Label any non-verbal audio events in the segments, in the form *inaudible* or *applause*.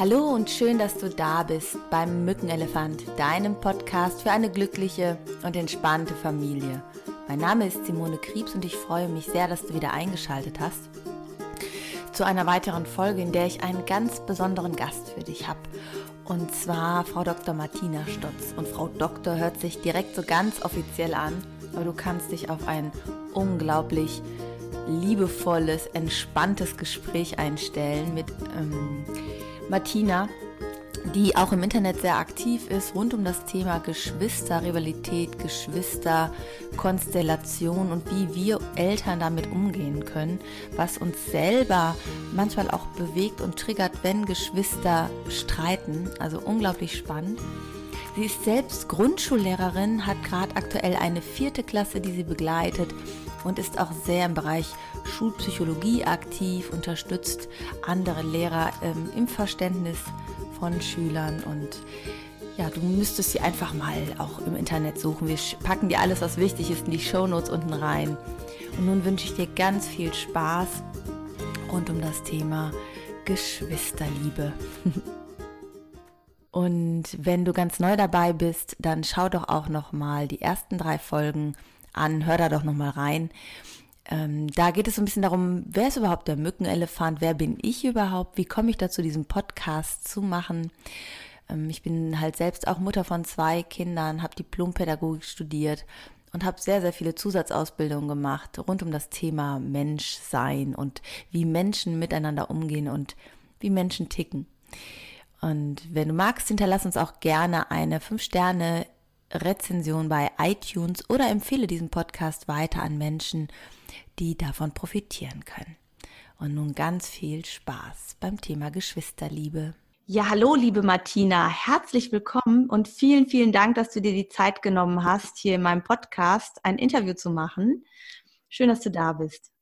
Hallo und schön, dass du da bist beim Mückenelefant, deinem Podcast für eine glückliche und entspannte Familie. Mein Name ist Simone Kriebs und ich freue mich sehr, dass du wieder eingeschaltet hast zu einer weiteren Folge, in der ich einen ganz besonderen Gast für dich habe. Und zwar Frau Dr. Martina Stotz. Und Frau Doktor hört sich direkt so ganz offiziell an, aber du kannst dich auf ein unglaublich liebevolles, entspanntes Gespräch einstellen mit ähm, Martina, die auch im Internet sehr aktiv ist, rund um das Thema Geschwisterrivalität, Geschwisterkonstellation und wie wir Eltern damit umgehen können, was uns selber manchmal auch bewegt und triggert, wenn Geschwister streiten. Also unglaublich spannend. Sie ist selbst Grundschullehrerin, hat gerade aktuell eine vierte Klasse, die sie begleitet und ist auch sehr im Bereich Schulpsychologie aktiv, unterstützt andere Lehrer ähm, im Verständnis von Schülern und ja, du müsstest sie einfach mal auch im Internet suchen. Wir packen dir alles, was wichtig ist, in die Shownotes unten rein. Und nun wünsche ich dir ganz viel Spaß rund um das Thema Geschwisterliebe. *laughs* Und wenn du ganz neu dabei bist, dann schau doch auch noch mal die ersten drei Folgen an, hör da doch noch mal rein. Ähm, da geht es so ein bisschen darum, wer ist überhaupt der Mückenelefant? Wer bin ich überhaupt? Wie komme ich dazu, diesen Podcast zu machen? Ähm, ich bin halt selbst auch Mutter von zwei Kindern, habe Diplompädagogik studiert und habe sehr, sehr viele Zusatzausbildungen gemacht rund um das Thema Menschsein und wie Menschen miteinander umgehen und wie Menschen ticken. Und wenn du magst, hinterlass uns auch gerne eine 5-Sterne-Rezension bei iTunes oder empfehle diesen Podcast weiter an Menschen, die davon profitieren können. Und nun ganz viel Spaß beim Thema Geschwisterliebe. Ja, hallo, liebe Martina. Herzlich willkommen und vielen, vielen Dank, dass du dir die Zeit genommen hast, hier in meinem Podcast ein Interview zu machen. Schön, dass du da bist.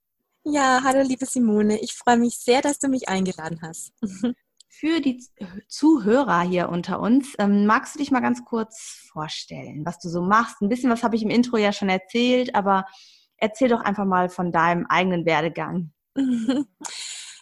Ja, hallo, liebe Simone. Ich freue mich sehr, dass du mich eingeladen hast. *laughs* Für die Zuhörer hier unter uns, ähm, magst du dich mal ganz kurz vorstellen, was du so machst? Ein bisschen was habe ich im Intro ja schon erzählt, aber erzähl doch einfach mal von deinem eigenen Werdegang. *laughs*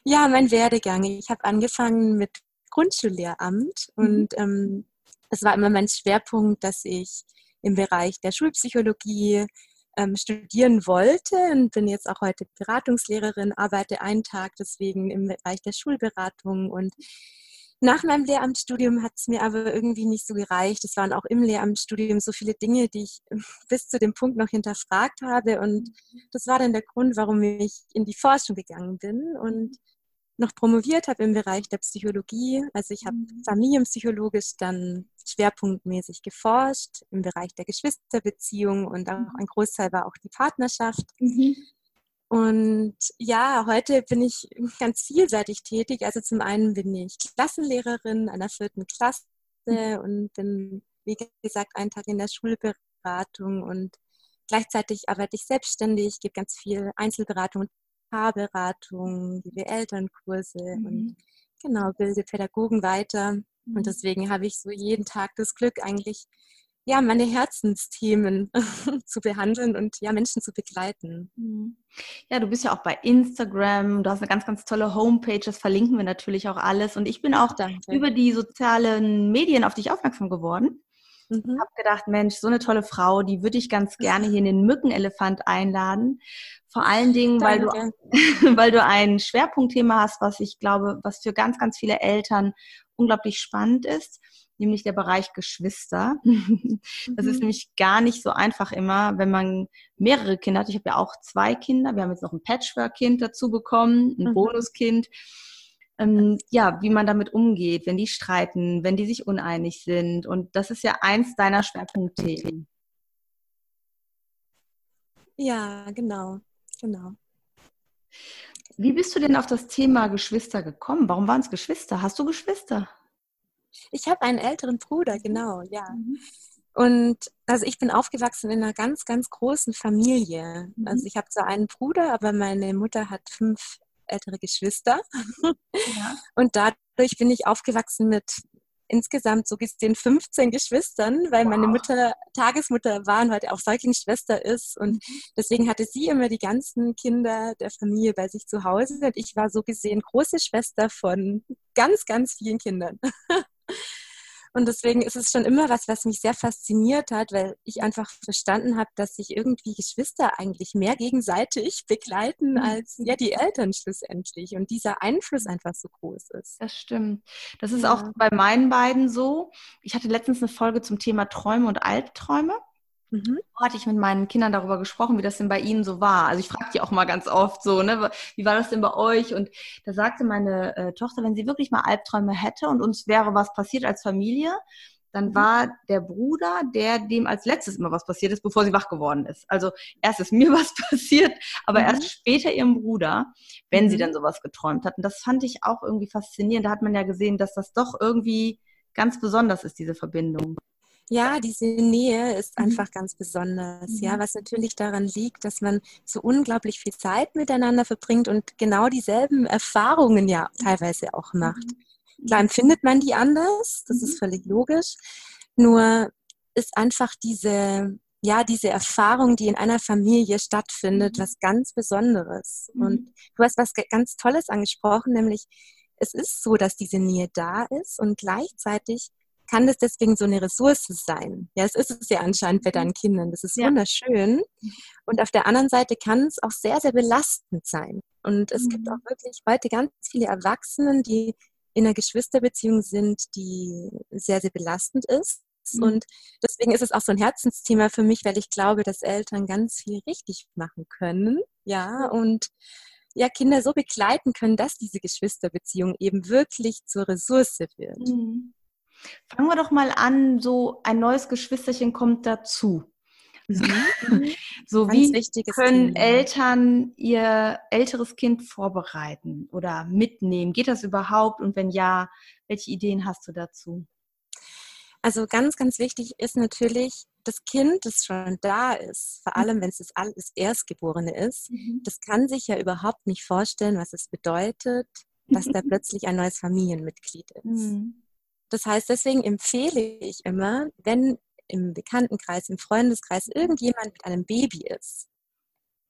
Ja, mein Werdegang. Ich habe angefangen mit Grundschullehramt mhm. und ähm, es war immer mein Schwerpunkt, dass ich im Bereich der Schulpsychologie ähm, studieren wollte und bin jetzt auch heute Beratungslehrerin, arbeite einen Tag deswegen im Bereich der Schulberatung und nach meinem Lehramtsstudium hat es mir aber irgendwie nicht so gereicht. Es waren auch im Lehramtsstudium so viele Dinge, die ich *laughs* bis zu dem Punkt noch hinterfragt habe. Und das war dann der Grund, warum ich in die Forschung gegangen bin und noch promoviert habe im Bereich der Psychologie. Also ich habe mhm. familienpsychologisch dann schwerpunktmäßig geforscht im Bereich der Geschwisterbeziehung und auch ein Großteil war auch die Partnerschaft. Mhm. Und ja, heute bin ich ganz vielseitig tätig. Also zum einen bin ich Klassenlehrerin einer vierten Klasse und bin, wie gesagt, einen Tag in der Schulberatung und gleichzeitig arbeite ich selbstständig, gebe ganz viel Einzelberatung und Paarberatung, gebe Elternkurse mhm. und genau, bilde Pädagogen weiter. Mhm. Und deswegen habe ich so jeden Tag das Glück, eigentlich ja, meine Herzensthemen *laughs* zu behandeln und ja, Menschen zu begleiten. Mhm. Ja, du bist ja auch bei Instagram, du hast eine ganz, ganz tolle Homepage, das verlinken wir natürlich auch alles. Und ich bin auch Danke. über die sozialen Medien auf dich aufmerksam geworden. Mhm. Habe gedacht, Mensch, so eine tolle Frau, die würde ich ganz gerne hier in den Mückenelefant einladen. Vor allen Dingen, weil du, *laughs* weil du ein Schwerpunktthema hast, was ich glaube, was für ganz, ganz viele Eltern unglaublich spannend ist nämlich der Bereich Geschwister. *laughs* Das mhm. ist nämlich gar nicht so einfach immer, wenn man mehrere Kinder hat. Ich habe ja auch zwei Kinder. Wir haben jetzt noch ein Patchwork-Kind dazu bekommen, ein mhm. Bonuskind. Ähm, ja, wie man damit umgeht, wenn die streiten, wenn die sich uneinig sind. Und das ist ja eins deiner Schwerpunktthemen. Ja, genau, genau. Wie bist du denn auf das Thema Geschwister gekommen? Warum waren es Geschwister? Hast du Geschwister? Ich habe einen älteren Bruder, genau, ja. Mhm. Und also ich bin aufgewachsen in einer ganz, ganz großen Familie. Mhm. Also ich habe zwar einen Bruder, aber meine Mutter hat fünf ältere Geschwister. Ja. Und dadurch bin ich aufgewachsen mit insgesamt so gesehen 15 Geschwistern, weil wow. meine Mutter Tagesmutter war und heute auch Säuglingsschwester ist. Und mhm. deswegen hatte sie immer die ganzen Kinder der Familie bei sich zu Hause. Und ich war so gesehen große Schwester von ganz, ganz vielen Kindern. Und deswegen ist es schon immer was, was mich sehr fasziniert hat, weil ich einfach verstanden habe, dass sich irgendwie Geschwister eigentlich mehr gegenseitig begleiten mhm. als ja die Eltern schlussendlich und dieser Einfluss einfach so groß ist. Das stimmt. Das ist ja. auch bei meinen beiden so. Ich hatte letztens eine Folge zum Thema Träume und Albträume. Mhm. Hatte ich mit meinen Kindern darüber gesprochen, wie das denn bei ihnen so war. Also ich frage die auch mal ganz oft so, ne, wie war das denn bei euch? Und da sagte meine äh, Tochter, wenn sie wirklich mal Albträume hätte und uns wäre was passiert als Familie, dann mhm. war der Bruder, der dem als letztes immer was passiert ist, bevor sie wach geworden ist. Also erst ist mir *laughs* was passiert, aber mhm. erst später ihrem Bruder, wenn mhm. sie dann sowas geträumt hat. Und das fand ich auch irgendwie faszinierend. Da hat man ja gesehen, dass das doch irgendwie ganz besonders ist, diese Verbindung. Ja, diese Nähe ist mhm. einfach ganz besonders. Mhm. Ja, was natürlich daran liegt, dass man so unglaublich viel Zeit miteinander verbringt und genau dieselben Erfahrungen ja teilweise auch macht. Mhm. Klar empfindet man die anders, das ist mhm. völlig logisch. Nur ist einfach diese, ja, diese Erfahrung, die in einer Familie stattfindet, was ganz Besonderes. Und du hast was ganz Tolles angesprochen, nämlich es ist so, dass diese Nähe da ist und gleichzeitig kann das deswegen so eine Ressource sein. Ja, es ist es ja anscheinend bei deinen Kindern. Das ist ja. wunderschön. Und auf der anderen Seite kann es auch sehr, sehr belastend sein. Und es mhm. gibt auch wirklich heute ganz viele Erwachsenen, die in einer Geschwisterbeziehung sind, die sehr, sehr belastend ist. Mhm. Und deswegen ist es auch so ein Herzensthema für mich, weil ich glaube, dass Eltern ganz viel richtig machen können. Ja, und ja, Kinder so begleiten können, dass diese Geschwisterbeziehung eben wirklich zur Ressource wird. Mhm. Fangen wir doch mal an, so ein neues Geschwisterchen kommt dazu. Mhm. *laughs* so Ganz wie können Thema. Eltern ihr älteres Kind vorbereiten oder mitnehmen? Geht das überhaupt? Und wenn ja, welche Ideen hast du dazu? Also ganz, ganz wichtig ist natürlich, das Kind, das schon da ist, vor mhm. allem wenn es das, das Erstgeborene ist, mhm. das kann sich ja überhaupt nicht vorstellen, was es bedeutet, dass da *laughs* plötzlich ein neues Familienmitglied ist. Mhm. Das heißt, deswegen empfehle ich immer, wenn im Bekanntenkreis, im Freundeskreis irgendjemand mit einem Baby ist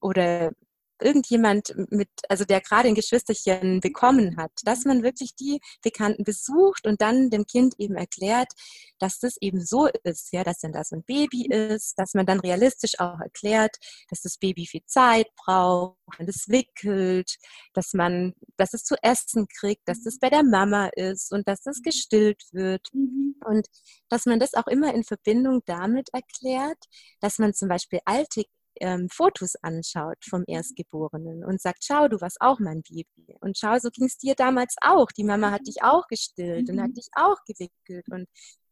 oder irgendjemand mit, also der gerade ein Geschwisterchen bekommen hat, dass man wirklich die Bekannten besucht und dann dem Kind eben erklärt, dass das eben so ist, ja, dass dann da so ein Baby ist, dass man dann realistisch auch erklärt, dass das Baby viel Zeit braucht, man das wickelt, dass man, dass es zu essen kriegt, dass das bei der Mama ist und dass das gestillt wird. Mhm. Und dass man das auch immer in Verbindung damit erklärt, dass man zum Beispiel alte ähm, Fotos anschaut vom Erstgeborenen und sagt, schau, du warst auch mein Baby. Und schau, so ging es dir damals auch. Die Mama hat dich auch gestillt mhm. und hat mhm. dich auch gewickelt. Und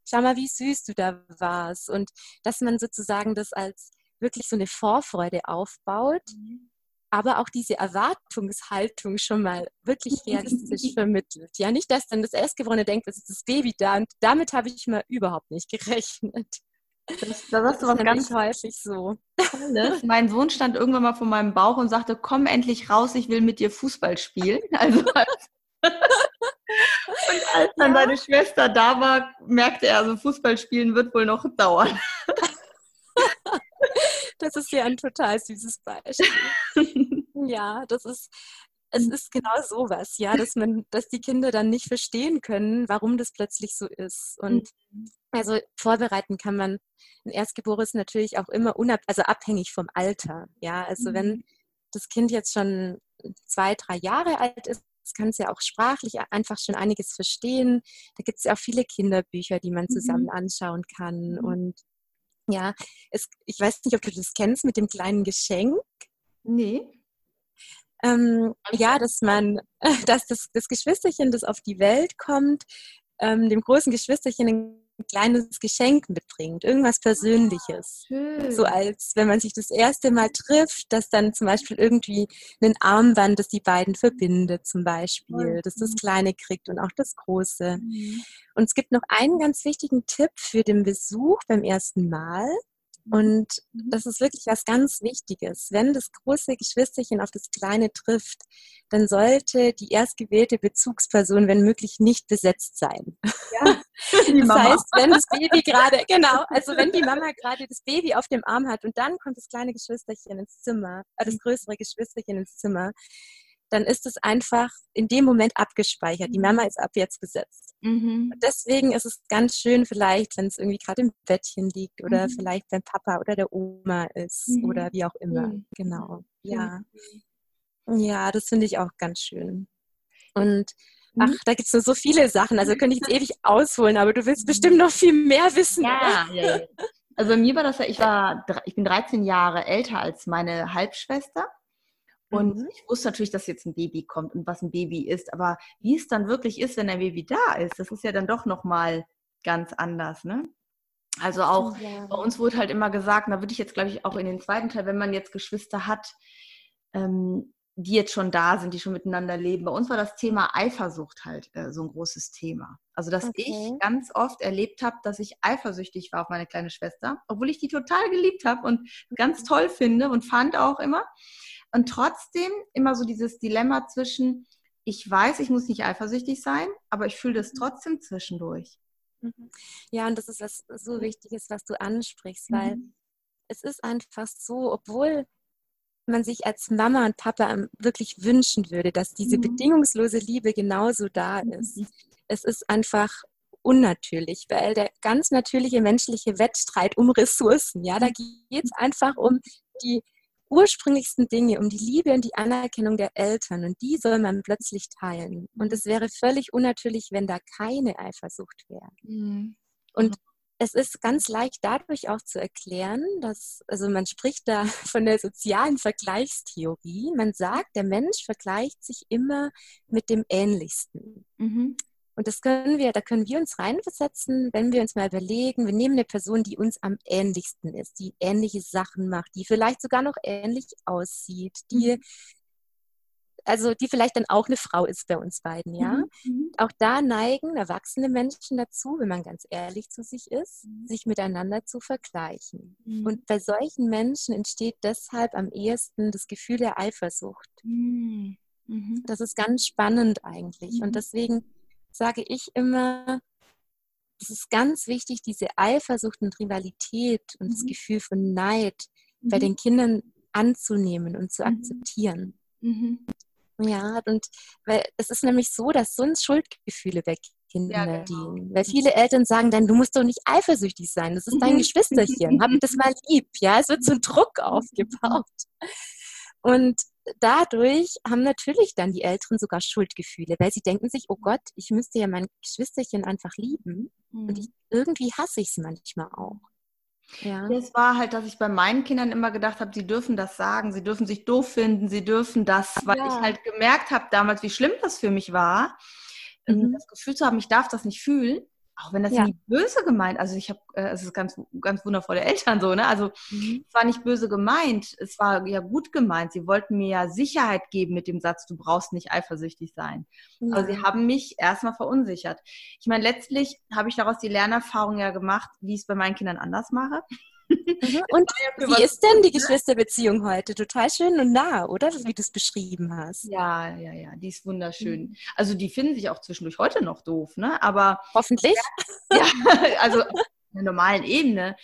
schau mal, wie süß du da warst. Und dass man sozusagen das als wirklich so eine Vorfreude aufbaut, mhm. aber auch diese Erwartungshaltung schon mal wirklich realistisch *laughs* vermittelt. Ja, nicht, dass dann das Erstgeborene denkt, es ist das Baby da und damit habe ich mal überhaupt nicht gerechnet. Das, da sagst du was ganz häufig so. Tolles. *laughs* Mein Sohn stand irgendwann mal vor meinem Bauch und sagte, komm endlich raus, ich will mit dir Fußball spielen. *laughs* Also als, *laughs* und als dann ja. seine Schwester da war, merkte er, also Fußball spielen wird wohl noch dauern. Das ist ja ein total süßes Beispiel. Ja, das ist, es ist genau sowas, ja, dass man, dass die Kinder dann nicht verstehen können, warum das plötzlich so ist. Und mhm. Also vorbereiten kann man ein Erstgeborenes natürlich auch immer unab also abhängig vom Alter. Ja, also mhm. wenn das Kind jetzt schon zwei, drei Jahre alt ist, kann es ja auch sprachlich einfach schon einiges verstehen. Da gibt es ja auch viele Kinderbücher, die man zusammen mhm. anschauen kann. Mhm. Und ja, es, ich weiß nicht, ob du das kennst mit dem kleinen Geschenk. Nee. Ähm, ja, dass man, *laughs* dass das, das Geschwisterchen, das auf die Welt kommt, ähm, dem großen Geschwisterchen ein kleines Geschenk mitbringt, irgendwas Persönliches. Schön. So als wenn man sich das erste Mal trifft, dass dann zum Beispiel irgendwie ein Armband, das die beiden verbindet, zum Beispiel, dass das Kleine kriegt und auch das Große. Mhm. Und es gibt noch einen ganz wichtigen Tipp für den Besuch beim ersten Mal. Und das ist wirklich was ganz Wichtiges. Wenn das große Geschwisterchen auf das kleine trifft, dann sollte die erstgewählte Bezugsperson, wenn möglich, nicht besetzt sein. Ja. *laughs* das heißt, wenn das Baby gerade, genau, also wenn die Mama gerade das Baby auf dem Arm hat und dann kommt das kleine Geschwisterchen ins Zimmer, äh, das größere Geschwisterchen ins Zimmer, dann ist es einfach in dem Moment abgespeichert. Die Mama ist ab jetzt gesetzt. Mhm. Deswegen ist es ganz schön vielleicht, wenn es irgendwie gerade im Bettchen liegt oder mhm. vielleicht beim Papa oder der Oma ist mhm. oder wie auch immer. Genau. Ja. Ja, das finde ich auch ganz schön. Und ach, mhm. da gibt es nur so viele Sachen. Also könnte ich jetzt *laughs* ewig ausholen, aber du willst bestimmt noch viel mehr wissen. Ja, ja, ja. Also bei mir war das ja, ich war, ich bin 13 Jahre älter als meine Halbschwester. Und mhm. ich wusste natürlich, dass jetzt ein Baby kommt und was ein Baby ist. Aber wie es dann wirklich ist, wenn ein Baby da ist, das ist ja dann doch nochmal ganz anders, ne? Also auch ja. bei uns wurde halt immer gesagt, da würde ich jetzt, glaube ich, auch in den zweiten Teil, wenn man jetzt Geschwister hat, ähm, die jetzt schon da sind, die schon miteinander leben. Bei uns war das Thema Eifersucht halt äh, so ein großes Thema. Also, dass okay. ich ganz oft erlebt habe, dass ich eifersüchtig war auf meine kleine Schwester, obwohl ich die total geliebt habe und ganz mhm. toll finde und fand auch immer. Und trotzdem immer so dieses Dilemma zwischen, ich weiß, ich muss nicht eifersüchtig sein, aber ich fühle das mhm. trotzdem zwischendurch. Mhm. Ja, und das ist was so Wichtiges, was du ansprichst, weil mhm. es ist einfach so, obwohl man sich als Mama und Papa wirklich wünschen würde, dass diese mhm. bedingungslose Liebe genauso da ist. Mhm. Es ist einfach unnatürlich, weil der ganz natürliche menschliche Wettstreit um Ressourcen, ja, da geht es einfach um die ursprünglichsten Dinge, um die Liebe und die Anerkennung der Eltern. Und die soll man plötzlich teilen. Und es wäre völlig unnatürlich, wenn da keine Eifersucht wäre. Mhm. Und es ist ganz leicht dadurch auch zu erklären, dass, also man spricht da *laughs* von der sozialen Vergleichstheorie. Man sagt, der Mensch vergleicht sich immer mit dem Ähnlichsten. Mhm. Und das können wir, da können wir uns reinversetzen, wenn wir uns mal überlegen, wir nehmen eine Person, die uns am ähnlichsten ist, die ähnliche Sachen macht, die vielleicht sogar noch ähnlich aussieht, die, mhm. also die vielleicht dann auch eine Frau ist bei uns beiden, ja. Mhm. mhm. Auch da neigen erwachsene Menschen dazu, wenn man ganz ehrlich zu sich ist, mhm. sich miteinander zu vergleichen. Mhm. Und bei solchen Menschen entsteht deshalb am ehesten das Gefühl der Eifersucht. Mhm. Das ist ganz spannend eigentlich. Und deswegen sage ich immer, es ist ganz wichtig, diese Eifersucht und Rivalität und mhm. das Gefühl von Neid mhm. bei den Kindern anzunehmen und zu mhm. akzeptieren. Mhm. Ja, und weil es ist nämlich so, dass sonst Schuldgefühle bei Kindern ja, genau. dienen. Weil viele Eltern sagen dann, du musst doch nicht eifersüchtig sein, das ist dein mhm. Geschwisterchen, hab das mal lieb. Ja, es wird so ein Druck aufgebaut. Und dadurch haben natürlich dann die Älteren sogar Schuldgefühle, weil sie denken sich, oh Gott, ich müsste ja mein Geschwisterchen einfach lieben. Mhm. Und ich, irgendwie hasse ich es manchmal auch. Ja. Das war halt, dass ich bei meinen Kindern immer gedacht habe, sie dürfen das sagen, sie dürfen sich doof finden, sie dürfen das, weil ja. ich halt gemerkt habe damals, wie schlimm das für mich war, mhm. das Gefühl zu haben, ich darf das nicht fühlen auch wenn das ja. nie böse gemeint, also ich habe, äh, es ist ganz, ganz wundervolle Eltern so, ne? Also mhm. es war nicht böse gemeint, es war ja gut gemeint. Sie wollten mir ja Sicherheit geben mit dem Satz, du brauchst nicht eifersüchtig sein. Ja. Aber sie haben mich erstmal verunsichert. Ich meine, letztlich habe ich daraus die Lernerfahrung ja gemacht, wie ich es bei meinen Kindern anders mache. Mhm. Und wie ist denn die Geschwisterbeziehung heute? Total schön und nah, oder? Wie du es beschrieben hast. Ja, ja, ja, die ist wunderschön. Mhm. Also die finden sich auch zwischendurch heute noch doof, ne? Aber hoffentlich. Ja, *laughs* *laughs* also auf einer normalen Ebene.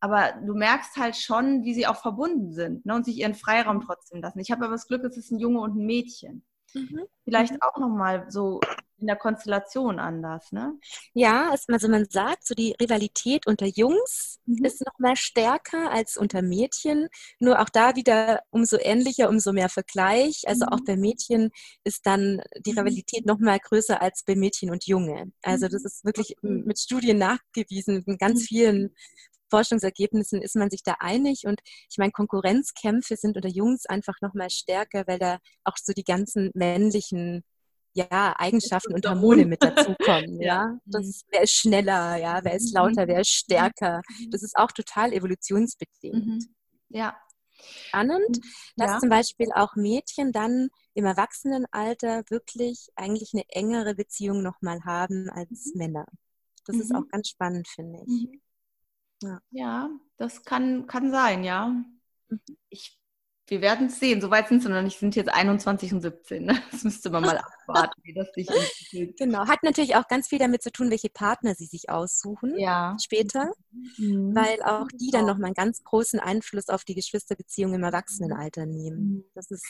Aber du merkst halt schon, wie sie auch verbunden sind ne? und sich ihren Freiraum trotzdem lassen. Ich habe aber das Glück, es ist ein Junge und ein Mädchen. Mhm. Vielleicht mhm. auch nochmal so in der Konstellation anders, ne? Ja, also man sagt, so die Rivalität unter Jungs mhm. ist nochmal stärker als unter Mädchen. Nur auch da wieder umso ähnlicher, umso mehr Vergleich. Also mhm. auch bei Mädchen ist dann die mhm. Rivalität nochmal größer als bei Mädchen und Junge. Also das mhm. ist wirklich mit Studien nachgewiesen, mit ganz vielen Forschungsergebnissen ist man sich da einig. Und ich meine, Konkurrenzkämpfe sind unter Jungs einfach nochmal stärker, weil da auch so die ganzen männlichen ja, Eigenschaften und Hormone mit dazukommen. *laughs* ja, das ist, wer ist schneller, ja, wer ist lauter, wer ist stärker. Das ist auch total evolutionsbedingt. Mhm. Ja. Spannend, dass ja. zum Beispiel auch Mädchen dann im Erwachsenenalter wirklich eigentlich eine engere Beziehung nochmal haben als mhm. Männer. Das mhm. ist auch ganz spannend, finde ich. Ja, ja das kann, kann sein, ja. Mhm. Ich wir werden es sehen. Soweit sind sie noch nicht. sind jetzt 21 und 17. Ne? Das müsste man mal *laughs* abwarten, wie das sich entwickelt. Genau. Hat natürlich auch ganz viel damit zu tun, welche Partner sie sich aussuchen ja. später. Mhm. Weil auch die dann nochmal einen ganz großen Einfluss auf die Geschwisterbeziehung im Erwachsenenalter nehmen. Mhm. Das ist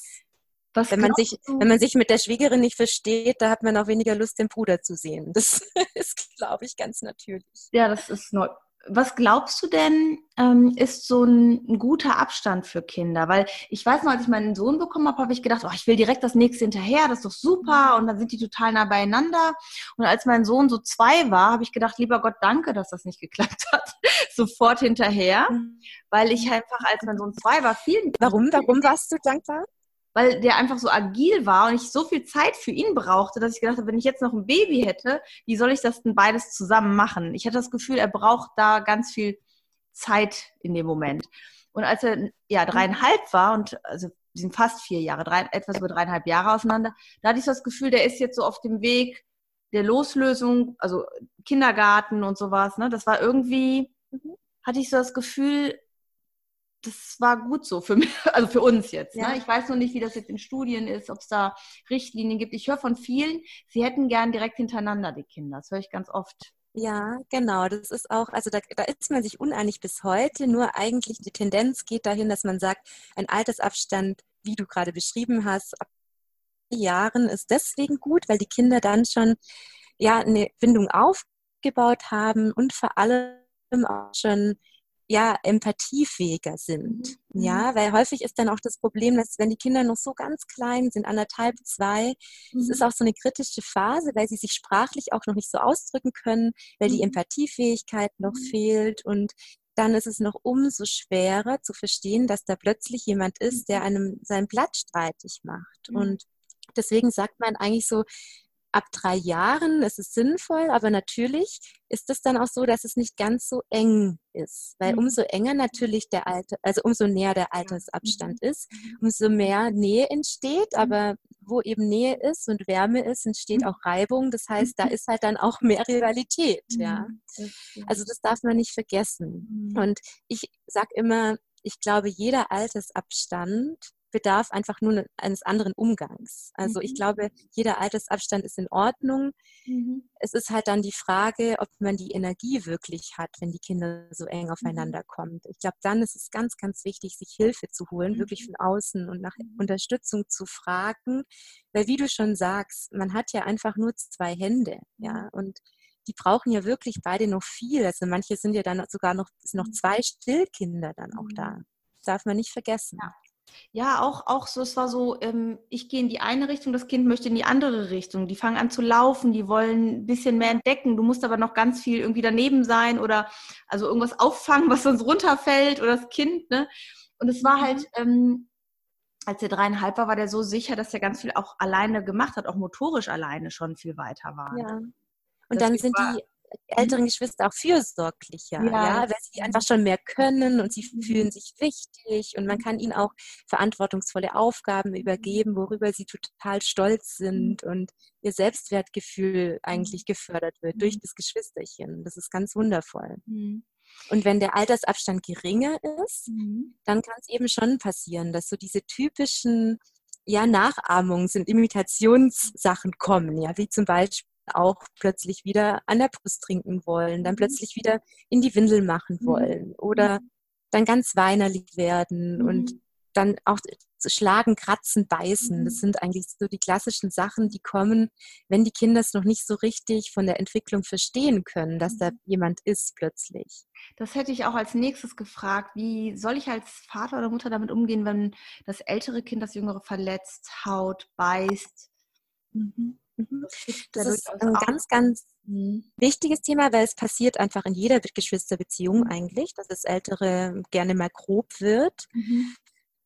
was wenn man, sich, wenn man sich mit der Schwiegerin nicht versteht, da hat man auch weniger Lust, den Bruder zu sehen. Das *laughs* ist, glaube ich, ganz natürlich. Ja, das ist neu. Was glaubst du denn, ähm, ist so ein, ein, guter Abstand für Kinder? Weil ich weiß noch, als ich meinen Sohn bekommen habe, habe ich gedacht, oh, ich will direkt das nächste hinterher, das ist doch super. Mhm. Und dann sind die total nah beieinander. Und als mein Sohn so zwei war, habe ich gedacht, lieber Gott, danke, dass das nicht geklappt hat. *laughs* Sofort hinterher. Mhm. Weil ich einfach, als mein Sohn zwei war, viel. Warum? Warum warst du dankbar? Weil der einfach so agil war und ich so viel Zeit für ihn brauchte, dass ich gedacht habe, wenn ich jetzt noch ein Baby hätte, wie soll ich das denn beides zusammen machen? Ich hatte das Gefühl, er braucht da ganz viel Zeit in dem Moment. Und als er ja dreieinhalb war und also sind fast vier Jahre, drei, etwas über dreieinhalb Jahre auseinander, da hatte ich das Gefühl, der ist jetzt so auf dem Weg der Loslösung, also Kindergarten und sowas. Ne? Das war irgendwie, mhm. hatte ich so das Gefühl, das war gut so für *laughs* mich, also für uns jetzt. Ne? Ja. Ne? Ich weiß noch nicht, wie das jetzt in Studien ist, ob es da Richtlinien gibt. Ich höre von vielen, sie hätten gern direkt hintereinander die Kinder. Das höre ich ganz oft. Ja, genau. Das ist auch, also da, da ist man sich uneinig bis heute. Nur eigentlich die Tendenz geht dahin, dass man sagt, ein Altersabstand, wie du gerade beschrieben hast, ab Jahren ist deswegen gut, weil die Kinder dann schon ja eine Bindung aufgebaut haben und vor allem auch schon ja empathiefähiger sind. Mhm. Ja, weil häufig ist dann auch das Problem, dass wenn die Kinder noch so ganz klein sind, anderthalb, zwei, mhm. es ist auch so eine kritische Phase, weil sie sich sprachlich auch noch nicht so ausdrücken können, weil die mhm. Empathiefähigkeit noch mhm. fehlt und dann ist es noch umso schwerer zu verstehen, dass da plötzlich jemand ist, der mhm. einem seinen Platz streitig macht. Und deswegen sagt man eigentlich so, ab drei Jahren ist es sinnvoll, aber natürlich ist es dann auch so, dass es nicht ganz so eng ist, weil mhm. umso enger natürlich der Alter, also umso näher der Altersabstand mhm. ist, umso mehr Nähe entsteht, mhm. aber wo eben Nähe ist und Wärme ist, entsteht auch Reibung. Das heißt, da ist halt dann auch mehr Rivalität, ja. Also das darf man nicht vergessen. Und ich sag immer, ich glaube, jeder Altersabstand bedarf einfach nur eines anderen Umgangs. Also mhm. ich glaube, jeder Altersabstand ist in Ordnung. Mhm. Es ist halt dann die Frage, ob man die Energie wirklich hat, wenn die Kinder so eng mhm. aufeinander kommen. Ich glaube, dann ist es ganz, ganz wichtig, sich Hilfe zu holen, mhm. wirklich von außen und nach mhm. Unterstützung zu fragen. Weil wie du schon sagst, man hat ja einfach nur zwei Hände, ja, und die brauchen ja wirklich beide noch viel. Also manche sind ja dann sogar noch, noch zwei Stillkinder dann auch da. Das darf man nicht vergessen. Ja. Ja, auch, auch so, es war so, ähm, ich gehe in die eine Richtung, das Kind möchte in die andere Richtung. Die fangen an zu laufen, die wollen ein bisschen mehr entdecken. Du musst aber noch ganz viel irgendwie daneben sein oder also irgendwas auffangen, was sonst runterfällt oder das Kind, ne? Und es war halt, mhm. ähm, als er dreieinhalb war, war der so sicher, dass er ganz viel auch alleine gemacht hat, auch motorisch alleine schon viel weiter war. Ja. Und das dann sind die älteren Geschwister auch fürsorglicher, ja. ja. weil sie einfach schon mehr können und sie mhm. fühlen sich wichtig und man kann ihnen auch verantwortungsvolle Aufgaben übergeben, worüber sie total stolz sind mhm. und ihr Selbstwertgefühl eigentlich mhm. gefördert wird durch das Geschwisterchen. Das ist ganz wundervoll. Und wenn der Altersabstand geringer ist, dann kann es eben schon passieren, dass so diese typischen ja, Nachahmungs- und Imitationssachen kommen, ja, wie zum Beispiel auch plötzlich wieder an der Brust trinken wollen, dann mhm. plötzlich wieder in die Windel machen mhm. wollen oder mhm. dann ganz weinerlich werden und dann auch schlagen, kratzen, beißen. Das sind eigentlich so die klassischen Sachen, die kommen, wenn die Kinder es noch nicht so richtig von der Entwicklung verstehen können, dass da jemand ist plötzlich. Das hätte ich auch als nächstes gefragt. Wie soll ich als Vater oder Mutter damit umgehen, wenn das ältere Kind das jüngere verletzt, haut, beißt? Mhm. Mhm. Das, ist ein ganz, ganz mhm. wichtiges Thema, weil es passiert einfach in jeder Geschwisterbeziehung mhm. eigentlich, dass das Ältere gerne mal grob wird. Mhm.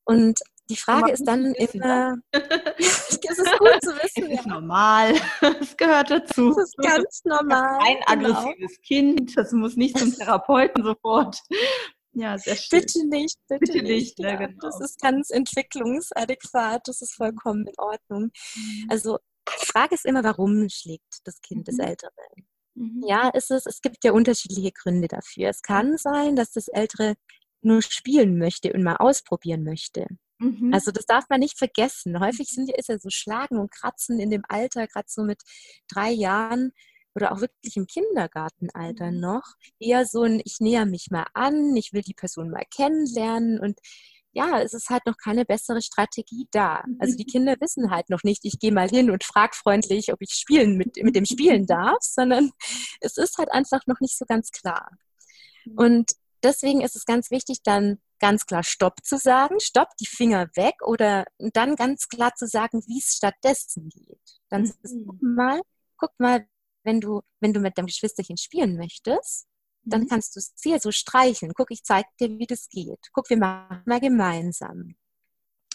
Und die Frage ist dann immer, *laughs* *laughs* es ist gut zu wissen. Es ist normal, *laughs* es gehört dazu. Das ist ganz normal. Ein genau. aggressives Kind, das muss nicht zum Therapeuten sofort. Ja, sehr schön. Bitte nicht, bitte, bitte nicht. nicht ja, genau. Das ist ganz entwicklungsadäquat, das ist vollkommen in Ordnung. Also die Frage ist immer, warum schlägt das Kind mhm. das Ältere? Mhm. Ja, ist es, es gibt ja unterschiedliche Gründe dafür. Es kann sein, dass das Ältere nur spielen möchte und mal ausprobieren möchte. Mhm. Also das darf man nicht vergessen. Häufig sind, ist ja so Schlagen und Kratzen in dem Alter, gerade so mit drei Jahren oder auch wirklich im Kindergartenalter mhm. noch, eher so ein, ich näher mich mal an, ich will die Person mal kennenlernen und ja, es ist halt noch keine bessere Strategie da. Also die Kinder wissen halt noch nicht, ich gehe mal hin und frage freundlich, ob ich spielen mit, mit dem spielen *laughs* darf, sondern es ist halt einfach noch nicht so ganz klar. Mhm. Und deswegen ist es ganz wichtig, dann ganz klar Stopp zu sagen, Stopp, die Finger weg oder dann ganz klar zu sagen, wie es stattdessen geht. Dann mhm. guck mal, guck mal, wenn du, wenn du mit deinem Geschwisterchen spielen möchtest, dann mhm. kannst du es hier so streicheln. Guck, ich zeig dir, wie das geht. Guck, wir machen mal gemeinsam.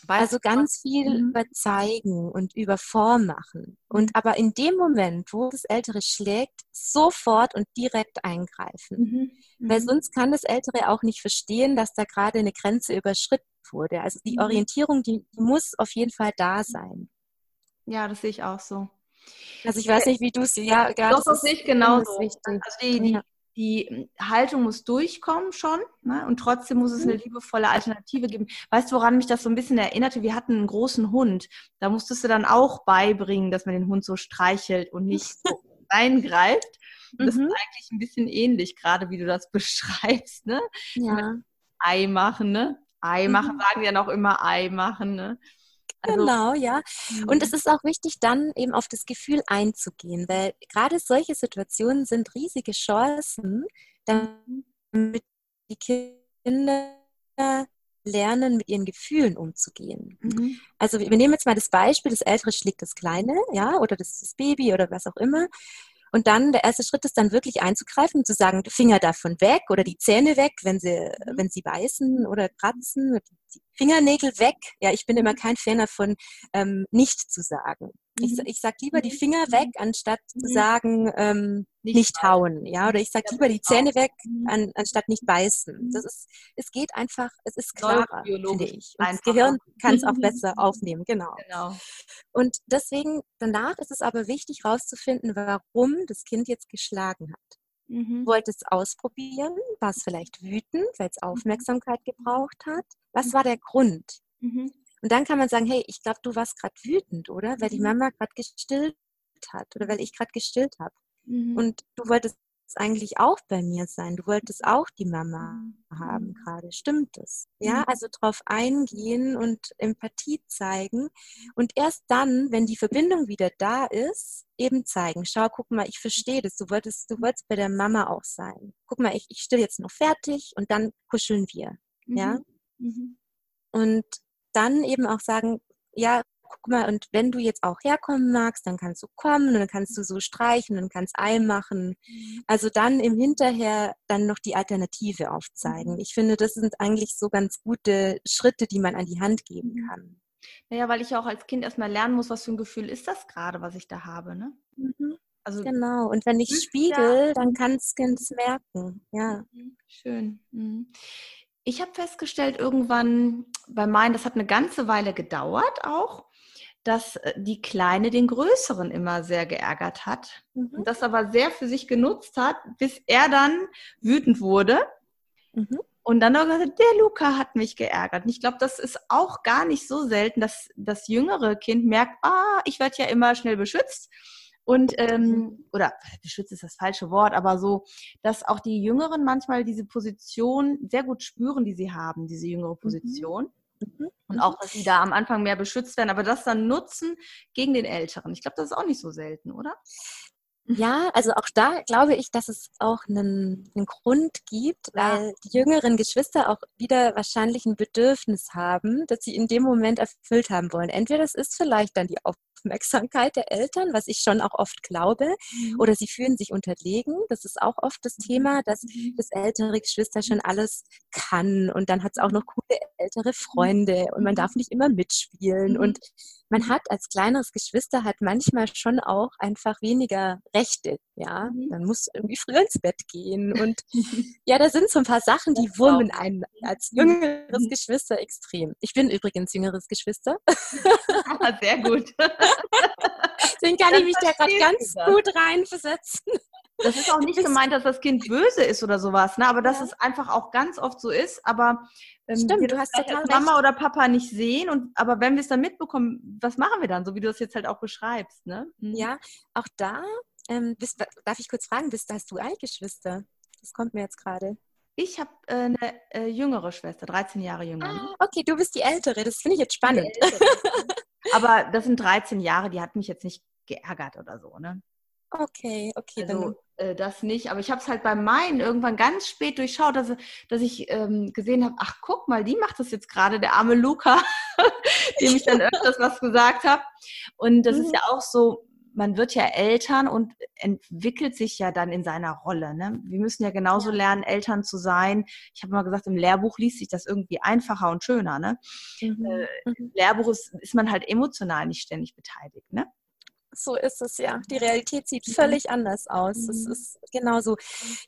Also ganz viel mhm. über zeigen und über vormachen. Und mhm. aber in dem Moment, wo das Ältere schlägt, sofort und direkt eingreifen. Mhm. Weil sonst kann das Ältere auch nicht verstehen, dass da gerade eine Grenze überschritten wurde. Also die. Orientierung, die, muss auf jeden Fall da sein. Ja, das sehe ich auch so. Also ich weiß nicht, wie du es ja, ja das, das ist nicht genauso. Also die, die, die Haltung muss durchkommen schon ne? und trotzdem muss es eine mhm. liebevolle Alternative geben. Weißt du, woran mich das so ein bisschen erinnerte? Wir hatten einen großen Hund. Da musstest du dann auch beibringen, dass man den Hund so streichelt und nicht *laughs* so reingreift. Das mhm. ist eigentlich ein bisschen ähnlich, gerade wie du das *laughs* beschreibst. Ne? Ja. Ei machen, ne? Ei machen, mhm. sagen ja noch immer Ei machen, ne? Also, genau, ja. Und mhm. es ist auch wichtig, dann eben auf das Gefühl einzugehen, weil gerade solche Situationen sind riesige Chancen, damit die Kinder lernen, mit ihren Gefühlen umzugehen. Mhm. Also wir nehmen jetzt mal das Beispiel, das Ältere schlägt das Kleine, ja, oder das, das Baby oder was auch immer. Und dann der erste Schritt ist dann wirklich einzugreifen und zu sagen, Finger davon weg oder die Zähne weg, wenn sie, mhm. wenn sie beißen oder kratzen, die Fingernägel weg. Ja, ich bin immer kein Fan davon, ähm, nicht zu sagen. Mhm. Ich, ich sage lieber die mhm. Finger weg, anstatt mhm. zu sagen, ähm, nicht, nicht hauen. Ja, oder ich sage lieber die Zähne weg, an, anstatt nicht beißen. Das ist, es geht einfach, es ist klarer, finde ich. Und das Gehirn kann es auch besser aufnehmen, genau. genau. Und deswegen, danach ist es aber wichtig, herauszufinden, warum das Kind jetzt geschlagen hat. Mhm. Wollte es ausprobieren? War es vielleicht wütend, weil es Aufmerksamkeit gebraucht hat? Was war der Grund? Mhm. Und dann kann man sagen, hey, ich glaube, du warst gerade wütend, oder? Weil die mhm. Mama gerade gestillt hat oder weil ich gerade gestillt habe. Mhm. Und du wolltest eigentlich auch bei mir sein. Du wolltest auch die Mama mhm. haben gerade. Stimmt es? Ja, mhm. also drauf eingehen und Empathie zeigen. Und erst dann, wenn die Verbindung wieder da ist, eben zeigen. Schau, guck mal, ich verstehe das. Du wolltest, du wolltest bei der Mama auch sein. Guck mal, ich, ich still jetzt noch fertig und dann kuscheln wir. Ja. Mhm. Mhm. Und dann eben auch sagen, ja, guck mal, und wenn du jetzt auch herkommen magst, dann kannst du kommen und dann kannst du so streichen und kannst Ei machen. Mhm. Also dann im Hinterher dann noch die Alternative aufzeigen. Mhm. Ich finde, das sind eigentlich so ganz gute Schritte, die man an die Hand geben kann. Naja, weil ich ja auch als Kind erstmal lernen muss, was für ein Gefühl ist das gerade, was ich da habe, ne? Mhm. Also, genau, und wenn ich spiegel, ja. dann kann das Kind es merken. Ja. Schön. Mhm. Ich habe festgestellt, irgendwann bei meinen, das hat eine ganze Weile gedauert auch, dass äh, die Kleine den Größeren immer sehr geärgert hat mhm. und das aber sehr für sich genutzt hat, bis er dann wütend wurde. Mhm. Und dann auch gesagt, der Luca hat mich geärgert. Und ich glaube, das ist auch gar nicht so selten, dass das jüngere Kind merkt, ah, ich werde ja immer schnell beschützt. Und, ähm, mhm. oder beschützt ist das falsche Wort, aber so, dass auch die Jüngeren manchmal diese Position sehr gut spüren, die sie haben, diese jüngere mhm. Position. Mhm. Und auch, dass sie da am Anfang mehr beschützt werden, aber das dann nutzen gegen den Älteren. Ich glaube, das ist auch nicht so selten, oder? Ja, also auch da glaube ich, dass es auch einen, einen Grund gibt, weil die jüngeren Geschwister auch wieder wahrscheinlich ein Bedürfnis haben, das sie in dem Moment erfüllt haben wollen. Entweder das ist vielleicht dann die Aufmerksamkeit der Eltern, was ich schon auch oft glaube, mhm. oder sie fühlen sich unterlegen. Das ist auch oft das Thema, dass mhm. das ältere Geschwister schon alles kann und dann hat es auch noch coole ältere Freunde und man darf nicht immer mitspielen und man hat als kleineres Geschwister hat manchmal schon auch einfach weniger Rechte, ja. Mhm. Man muss irgendwie früher ins Bett gehen und *laughs* ja, da sind so ein paar Sachen, die wurmen einen als jüngeres Geschwister extrem. Ich bin übrigens jüngeres Geschwister. Ah, sehr gut. *laughs* Deswegen kann das ich mich da gerade ganz gut reinversetzen. Das ist auch nicht gemeint, dass das Kind böse ist oder sowas, ne? aber dass ja. es einfach auch ganz oft so ist. Aber ähm, Stimmt, du hast total Mama oder Papa nicht sehen. Und, aber wenn wir es dann mitbekommen, was machen wir dann, so wie du das jetzt halt auch beschreibst? Ne? Mhm. Ja, auch da, ähm, bist, darf ich kurz fragen, bist, hast du Geschwister? Das kommt mir jetzt gerade. Ich habe äh, eine äh, jüngere Schwester, 13 Jahre jünger. Ah, okay, du bist die Ältere. Das finde ich jetzt spannend. *laughs* Aber das sind 13 Jahre, die hat mich jetzt nicht geärgert oder so, ne? Okay, okay. Also äh, das nicht. Aber ich habe es halt bei meinen irgendwann ganz spät durchschaut, dass, dass ich ähm, gesehen habe, ach guck mal, die macht das jetzt gerade, der arme Luca, *laughs* dem ich dann *laughs* öfters was gesagt habe. Und das mhm. ist ja auch so, man wird ja Eltern und entwickelt sich ja dann in seiner Rolle. Ne? Wir müssen ja genauso lernen, Eltern zu sein. Ich habe mal gesagt, im Lehrbuch liest sich das irgendwie einfacher und schöner. Ne? Mhm. Äh, Im mhm. Lehrbuch ist, ist man halt emotional nicht ständig beteiligt. Ne? So ist es ja. Die Realität sieht mhm. völlig anders aus. Mhm. Es ist genauso.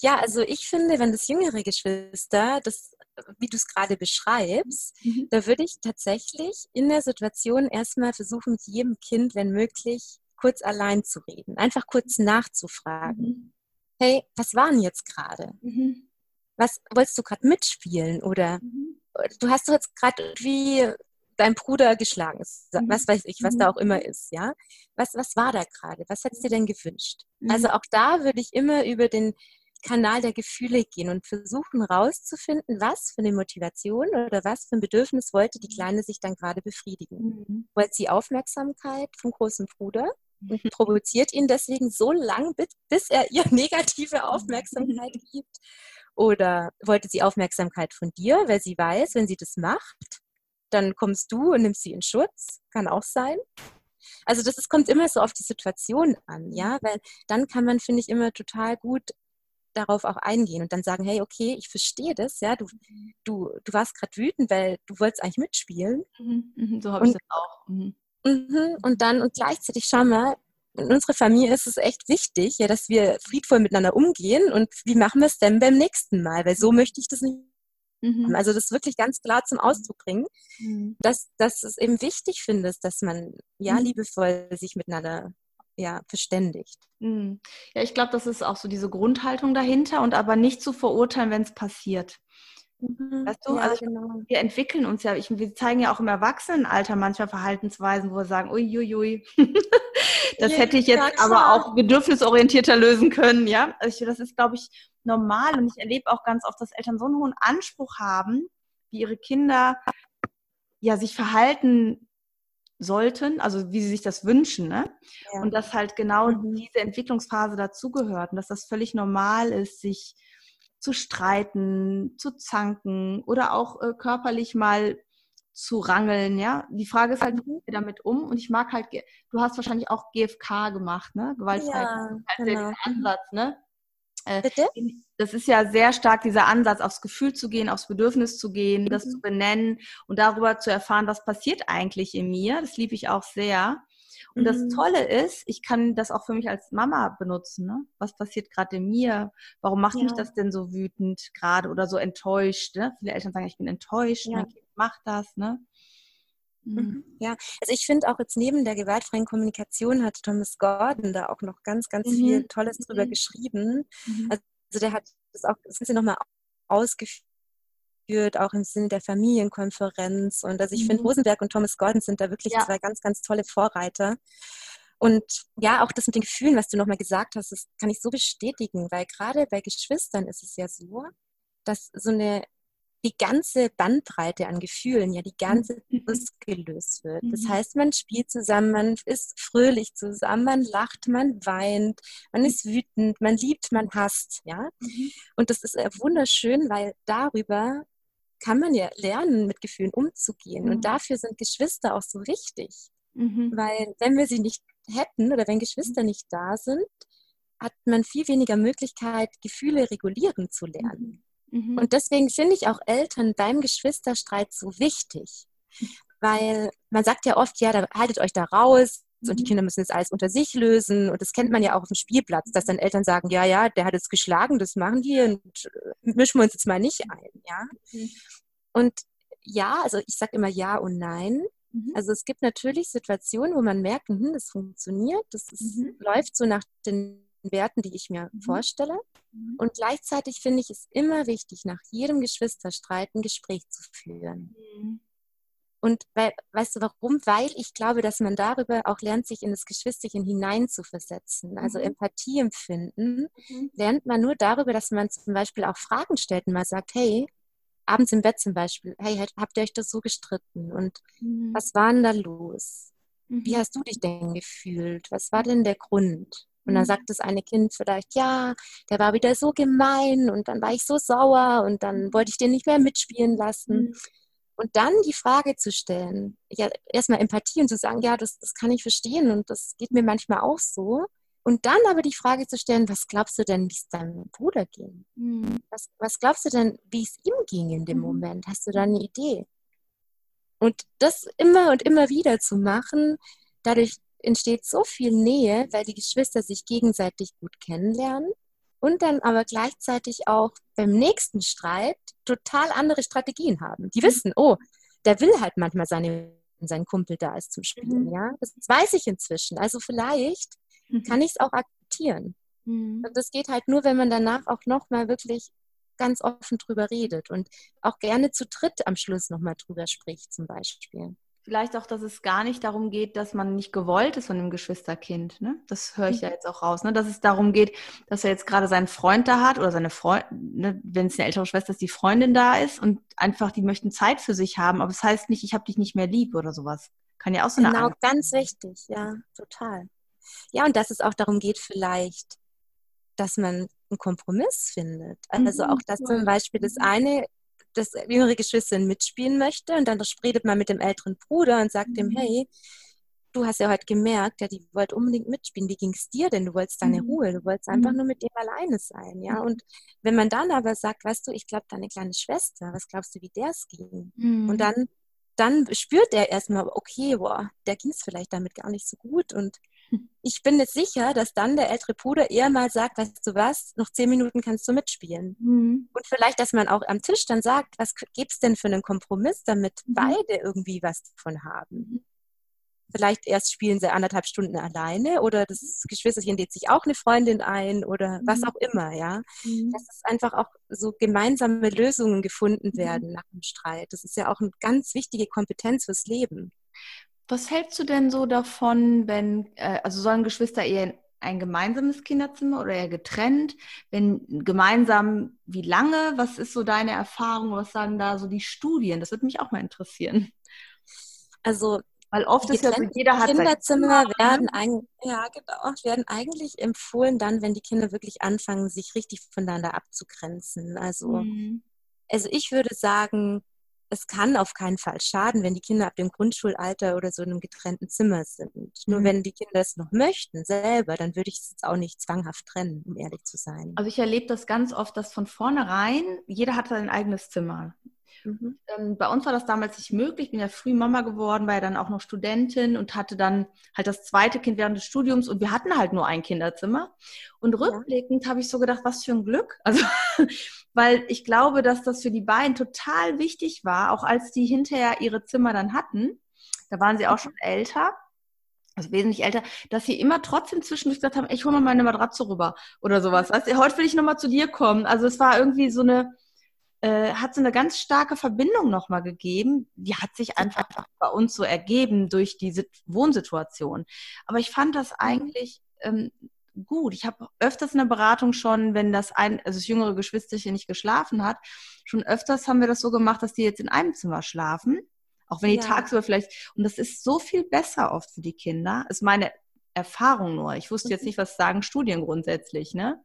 Ja, also ich finde, wenn das jüngere Geschwister, das, wie du es gerade beschreibst, mhm. da würde ich tatsächlich in der Situation erstmal versuchen, mit jedem Kind, wenn möglich, kurz allein zu reden, einfach kurz nachzufragen. Mhm. Hey, was war denn jetzt gerade? Mhm. Was wolltest du gerade mitspielen? Oder mhm. du hast doch jetzt gerade wie dein Bruder geschlagen ist, mhm. was weiß ich, was da mhm. auch immer ist, ja? Was, was war da gerade? Was hättest du dir denn gewünscht? Also auch da würde ich immer über den Kanal der Gefühle gehen und versuchen rauszufinden, was für eine Motivation oder was für ein Bedürfnis wollte die Kleine sich dann gerade befriedigen. Mhm. Wollte sie Aufmerksamkeit vom großen Bruder und provoziert ihn deswegen so lang, bis er ihr *laughs* negative Aufmerksamkeit *laughs* gibt? Oder wollte sie Aufmerksamkeit von dir, weil sie weiß, wenn sie das macht, dann kommst du und nimmst sie in Schutz? Kann auch sein. Also das ist, kommt immer so auf die Situation an, ja, weil dann kann man, finde ich, immer total gut darauf auch eingehen und dann sagen, hey, okay, ich verstehe das, ja, du, du, du warst gerade wütend, weil du wolltest eigentlich mitspielen. Mhm, mhm so habe ich das auch. Mhm. Mhm, und dann, und gleichzeitig, schau mal, in unserer Familie ist es echt wichtig, ja, dass wir friedvoll miteinander umgehen und wie machen wir es denn beim nächsten Mal, weil so möchte ich das nicht Mhm. Also das wirklich ganz klar zum Ausdruck bringen, mhm. dass, dass es eben wichtig findest, dass man ja mhm. liebevoll sich miteinander ja, verständigt. Mhm. Ja, ich glaube, das ist auch so diese Grundhaltung dahinter und aber nicht zu verurteilen, wenn es passiert. Mhm. Weißt du, ja, also genau. wir entwickeln uns ja, ich, wir zeigen ja auch im Erwachsenenalter manchmal Verhaltensweisen, wo wir sagen, uiuiui, *laughs* das ja, hätte ich jetzt ja, aber auch bedürfnisorientierter lösen können, ja. Also das ist, glaube ich, normal und ich erlebe auch ganz oft, dass Eltern so einen hohen Anspruch haben, wie ihre Kinder ja sich verhalten sollten, also wie sie sich das wünschen, ne? Ja. Und dass halt genau mhm. diese Entwicklungsphase dazugehört und dass das völlig normal ist, sich zu streiten, zu zanken oder auch äh, körperlich mal zu rangeln, ja. Die Frage ist halt, wie gehen wir damit um? Und ich mag halt, du hast wahrscheinlich auch GFK gemacht, ne? Gewaltfrei. Ja, halt genau. Ansatz, ne? Äh, Bitte? Das ist ja sehr stark dieser Ansatz, aufs Gefühl zu gehen, aufs Bedürfnis zu gehen, mhm. das zu benennen und darüber zu erfahren, was passiert eigentlich in mir. Das liebe ich auch sehr. Und mhm. das Tolle ist, ich kann das auch für mich als Mama benutzen. Ne? Was passiert gerade in mir? Warum macht ja. mich das denn so wütend gerade oder so enttäuscht? Ne? Viele Eltern sagen, ich bin enttäuscht, ja. mein Kind macht das. Ne? Mhm. *laughs* Ja, also ich finde auch jetzt neben der gewaltfreien Kommunikation hat Thomas Gordon da auch noch ganz, ganz mhm. viel Tolles drüber mhm. geschrieben. Mhm. Also der hat das auch, das ja nochmal ausgeführt, auch im Sinne der Familienkonferenz. Und also ich finde, mhm. Rosenberg und Thomas Gordon sind da wirklich ja. zwei ganz, ganz tolle Vorreiter. Und ja, auch das mit den Gefühlen, was du nochmal gesagt hast, das kann ich so bestätigen, weil gerade bei Geschwistern ist es ja so, dass so eine die ganze Bandbreite an Gefühlen, ja, die ganze mhm. ausgelöst wird. Das mhm. heißt, man spielt zusammen, man ist fröhlich zusammen, man lacht, man weint, man ist wütend, man liebt, man hasst, ja. Mhm. Und das ist wunderschön, weil darüber kann man ja lernen, mit Gefühlen umzugehen. Und dafür sind Geschwister auch so wichtig. Weil wenn wir sie nicht hätten oder wenn Geschwister nicht da sind, hat man viel weniger Möglichkeit, Gefühle regulieren zu lernen. Mhm. Und deswegen finde ich auch Eltern beim Geschwisterstreit so wichtig. Weil man sagt ja oft, ja, da haltet euch da raus, und die mhm. Kinder müssen jetzt alles unter sich lösen. Und das kennt man ja auch auf dem Spielplatz, dass dann Eltern sagen, ja, ja, der hat jetzt geschlagen, das machen die und äh, mischen wir uns jetzt mal nicht ein, ja. Mhm. Und ja, also ich sage immer ja und nein. Mhm. Also es gibt natürlich Situationen, wo man merkt, hm, das funktioniert, das ist, mhm. läuft so nach den Werten, die ich mir mhm. vorstelle. Mhm. Und gleichzeitig finde ich es immer wichtig, nach jedem Geschwisterstreit ein Gespräch zu führen. Mhm. Und weil, weißt du warum? Weil ich glaube, dass man darüber auch lernt, sich in das Geschwisterchen hineinzuversetzen. Also mhm. Empathie empfinden mhm. lernt man nur darüber, dass man zum Beispiel auch Fragen stellt und mal sagt, hey, abends im Bett zum Beispiel, hey, habt ihr euch das so gestritten? Und mhm. was war denn da los? Wie hast du dich denn gefühlt? Was war denn der Grund? Und dann mhm. sagt das eine Kind vielleicht, ja, der war wieder so gemein und dann war ich so sauer und dann wollte ich den nicht mehr mitspielen lassen. Mhm. Und dann die Frage zu stellen, ja, erstmal Empathie und zu sagen, ja, das, das kann ich verstehen und das geht mir manchmal auch so. Und dann aber die Frage zu stellen, was glaubst du denn, wie es deinem Bruder ging? Mhm. Was, was glaubst du denn, wie es ihm ging in dem mhm. Moment? Hast du da eine Idee? Und das immer und immer wieder zu machen, dadurch entsteht so viel Nähe, weil die Geschwister sich gegenseitig gut kennenlernen und dann aber gleichzeitig auch beim nächsten Streit total andere Strategien haben. Die mhm. wissen, oh, der will halt manchmal seine, sein Kumpel da ist zum Spielen, mhm. ja. Das weiß ich inzwischen. Also vielleicht mhm. kann ich es auch akzeptieren. Mhm. Und das geht halt nur, wenn man danach auch nochmal wirklich ganz offen drüber redet und auch gerne zu dritt am Schluss nochmal drüber spricht, zum Beispiel. Vielleicht auch, dass es gar nicht darum geht, dass man nicht gewollt ist von dem Geschwisterkind. Ne? Das höre ich ja mhm. jetzt auch raus. Ne? Dass es darum geht, dass er jetzt gerade seinen Freund da hat oder seine Freundin, ne? wenn es eine ältere Schwester ist, die Freundin da ist und einfach, die möchten Zeit für sich haben. Aber es das heißt nicht, ich habe dich nicht mehr lieb oder sowas. Kann ja auch so eine Genau, Angst. ganz wichtig. Ja, total. Ja, und dass es auch darum geht, vielleicht, dass man einen Kompromiss findet. Also mhm. auch, dass zum Beispiel das eine das jüngere Geschwister mitspielen möchte und dann redet man mit dem älteren Bruder und sagt mhm. ihm, hey, du hast ja heute gemerkt, ja, die wollte unbedingt mitspielen. Wie ging es dir denn? Du wolltest deine mhm. Ruhe, du wolltest einfach mhm. nur mit dem alleine sein, ja. Mhm. Und wenn man dann aber sagt, weißt du, ich glaube, deine kleine Schwester, was glaubst du, wie der es ging? Mhm. Und dann, dann spürt er erstmal, okay, boah, der ging es vielleicht damit gar nicht so gut und ich bin jetzt sicher, dass dann der ältere Bruder eher mal sagt, weißt du was, noch zehn Minuten kannst du mitspielen. Mhm. Und vielleicht, dass man auch am Tisch dann sagt, was gibt es denn für einen Kompromiss, damit mhm. beide irgendwie was davon haben. Vielleicht erst spielen sie anderthalb Stunden alleine oder das Geschwisterchen lädt sich auch eine Freundin ein oder was mhm. auch immer, ja. Mhm. Dass es einfach auch so gemeinsame Lösungen gefunden mhm. werden nach dem Streit. Das ist ja auch eine ganz wichtige Kompetenz fürs Leben. Was hältst du denn so davon, wenn, äh, also sollen Geschwister eher ein gemeinsames Kinderzimmer oder eher getrennt? Wenn gemeinsam, wie lange? Was ist so deine Erfahrung? Was sagen da so die Studien? Das würde mich auch mal interessieren. Also weil oft ist ja so, jeder hat Kinderzimmer werden, ein, ja, genau, werden eigentlich empfohlen dann, wenn die Kinder wirklich anfangen, sich richtig voneinander abzugrenzen. Also, mhm. also ich würde sagen, es kann auf keinen Fall schaden, wenn die Kinder ab dem Grundschulalter oder so in einem getrennten Zimmer sind. Mhm. Nur wenn die Kinder es noch möchten, selber, dann würde ich es jetzt auch nicht zwanghaft trennen, um ehrlich zu sein. Also ich erlebe das ganz oft, dass von vornherein jeder hat sein eigenes Zimmer. Mhm. Ähm, bei uns war das damals nicht möglich. Ich bin ja früh Mama geworden, war ja dann auch noch Studentin und hatte dann halt das zweite Kind während des Studiums und wir hatten halt nur ein Kinderzimmer. Und rückblickend ja. habe ich so gedacht, was für ein Glück. *laughs* Also, weil ich glaube, dass das für die beiden total wichtig war, auch als die hinterher ihre Zimmer dann hatten. Da waren sie auch schon älter also wesentlich älter, dass sie immer trotzdem zwischendurch gesagt haben, ich hole mal meine Matratze rüber oder sowas. Du, heute will ich nochmal zu dir kommen. Also es war irgendwie so eine, äh, hat so eine ganz starke Verbindung nochmal gegeben. Die hat sich einfach bei uns so ergeben durch diese Wohnsituation. Aber ich fand das mhm. eigentlich ähm, gut. Ich habe öfters in der Beratung schon, wenn das ein, also das jüngere Geschwisterchen nicht geschlafen hat, schon öfters haben wir das so gemacht, dass die jetzt in einem Zimmer schlafen. Auch wenn die ja. tagsüber vielleicht, und das ist so viel besser oft für die Kinder, ist meine Erfahrung nur. Ich wusste jetzt mhm. nicht, was sagen Studien grundsätzlich, ne?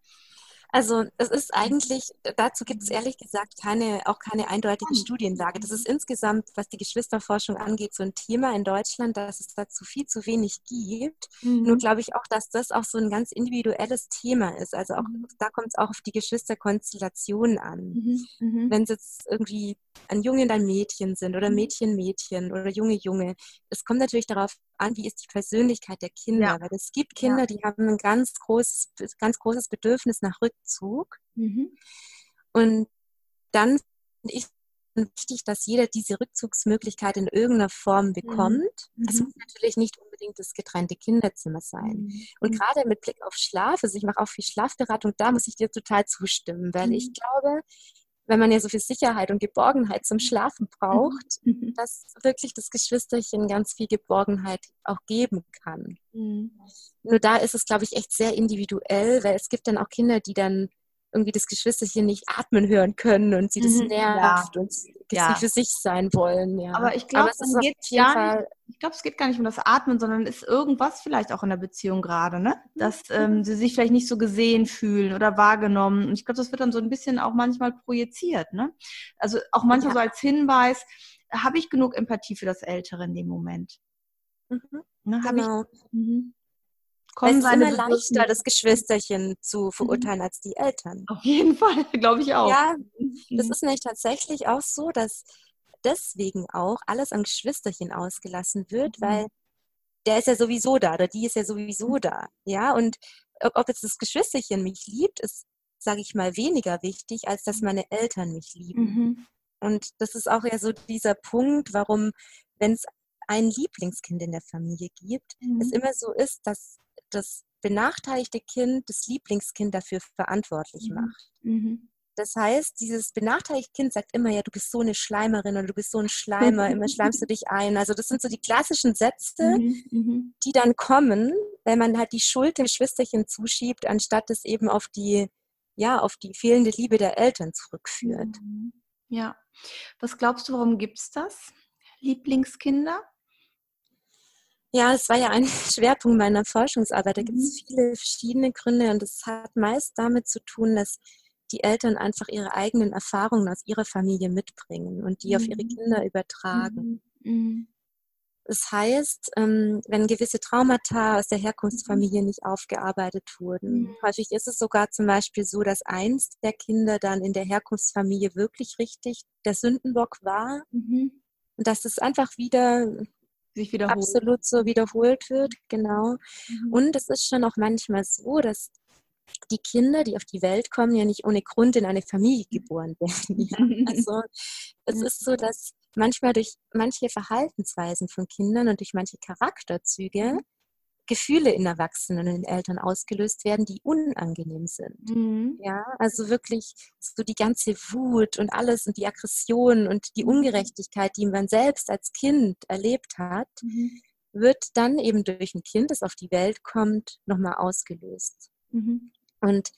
Also es ist eigentlich, dazu gibt es ehrlich gesagt keine, auch keine eindeutige Studienlage. Das ist insgesamt, was die Geschwisterforschung angeht, so ein Thema in Deutschland, dass es dazu viel zu wenig gibt. Mhm. Nur glaube ich auch, dass das auch so ein ganz individuelles Thema ist. Also auch mhm. da kommt es auch auf die Geschwisterkonstellation an. Mhm. mhm. Wenn es jetzt irgendwie ein Junge ein Mädchen sind oder mhm. Mädchen, Mädchen oder Junge, Junge. Es kommt natürlich darauf an, wie ist die Persönlichkeit der Kinder. Ja. Weil es gibt Kinder, ja. die haben ein ganz großes, ganz großes Bedürfnis nach Rückzug. Mhm. Und dann finde ich wichtig, dass jeder diese Rückzugsmöglichkeit in irgendeiner Form mhm. bekommt. Es mhm. muss natürlich nicht unbedingt das getrennte Kinderzimmer sein. Mhm. Und mhm. gerade mit Blick auf Schlaf, also ich mache auch viel Schlafberatung, da muss ich dir total zustimmen, weil ich glaube, wenn man ja so viel Sicherheit und Geborgenheit zum Schlafen braucht, mhm. dass wirklich das Geschwisterchen ganz viel Geborgenheit auch geben kann. Mhm. Nur da ist es, glaube ich, echt sehr individuell, weil es gibt dann auch Kinder, die dann irgendwie das Geschwisterchen nicht atmen hören können und sie das mhm, nervt ja. und ja. nicht für sich sein wollen. Ja. Aber ich glaube, es, geht gar nicht, glaub, es geht gar nicht um das Atmen, sondern ist irgendwas vielleicht auch in der Beziehung gerade, ne? dass ähm, mhm. sie sich vielleicht nicht so gesehen fühlen oder wahrgenommen. Und ich glaube, das wird dann so ein bisschen auch manchmal projiziert. Ne? Also auch manchmal ja. so als Hinweis, habe ich genug Empathie für das Ältere in dem Moment? Mhm. Ne, genau. ich, mhm kommen es ist immer leichter, das Geschwisterchen zu mhm. verurteilen mhm. als die Eltern. Auf jeden Fall, *laughs* glaube ich auch. Ja, das mhm. ist nämlich tatsächlich auch so, dass deswegen auch alles am Geschwisterchen ausgelassen wird, mhm. weil der ist ja sowieso da oder die ist ja sowieso da. Ja, und ob, ob jetzt das Geschwisterchen mich liebt, ist, sage ich mal, weniger wichtig, als dass meine Eltern mich lieben. Mhm. Und das ist auch ja so dieser Punkt, warum, wenn es ein Lieblingskind in der Familie gibt, mhm. es immer so ist, dass das benachteiligte Kind das Lieblingskind dafür verantwortlich mhm. macht. Mhm. Das heißt, dieses benachteiligte Kind sagt immer, ja, du bist so eine Schleimerin oder du bist so ein Schleimer, immer *laughs* schleimst du dich ein. Also das sind so die klassischen Sätze, mhm, mhm. die dann kommen, wenn man halt die Schuld dem Geschwisterchen zuschiebt, anstatt es eben auf die, ja, auf die fehlende Liebe der Eltern zurückführt. Mhm. Ja. Was glaubst du, warum gibt es das? Lieblingskinder? Ja, es war ja ein *laughs* Schwerpunkt meiner Forschungsarbeit. Da gibt es mhm. viele verschiedene Gründe und es hat meist damit zu tun, dass die Eltern einfach ihre eigenen Erfahrungen aus ihrer Familie mitbringen und die mhm. auf ihre mhm. Kinder übertragen. Mhm. mhm. Das heißt, ähm, wenn gewisse Traumata aus der Herkunftsfamilie nicht aufgearbeitet wurden, mhm. häufig ist es sogar zum Beispiel so, dass eins der Kinder dann in der Herkunftsfamilie wirklich richtig der Sündenbock war und dass es einfach wieder sich wiederholt. Absolut so wiederholt wird, genau. Mhm. Und es ist schon auch manchmal so, dass die Kinder, die auf die Welt kommen, ja nicht ohne Grund in eine Familie geboren werden. *laughs* Ja? Also es ist so, dass manchmal durch manche Verhaltensweisen von Kindern und durch manche Charakterzüge mhm. Gefühle in Erwachsenen und in Eltern ausgelöst werden, die unangenehm sind. Mhm. Ja, also wirklich so die ganze Wut und alles und die Aggression und die mhm. Ungerechtigkeit, die man selbst als Kind erlebt hat, mhm. wird dann eben durch ein Kind, das auf die Welt kommt, nochmal ausgelöst. Mhm. Und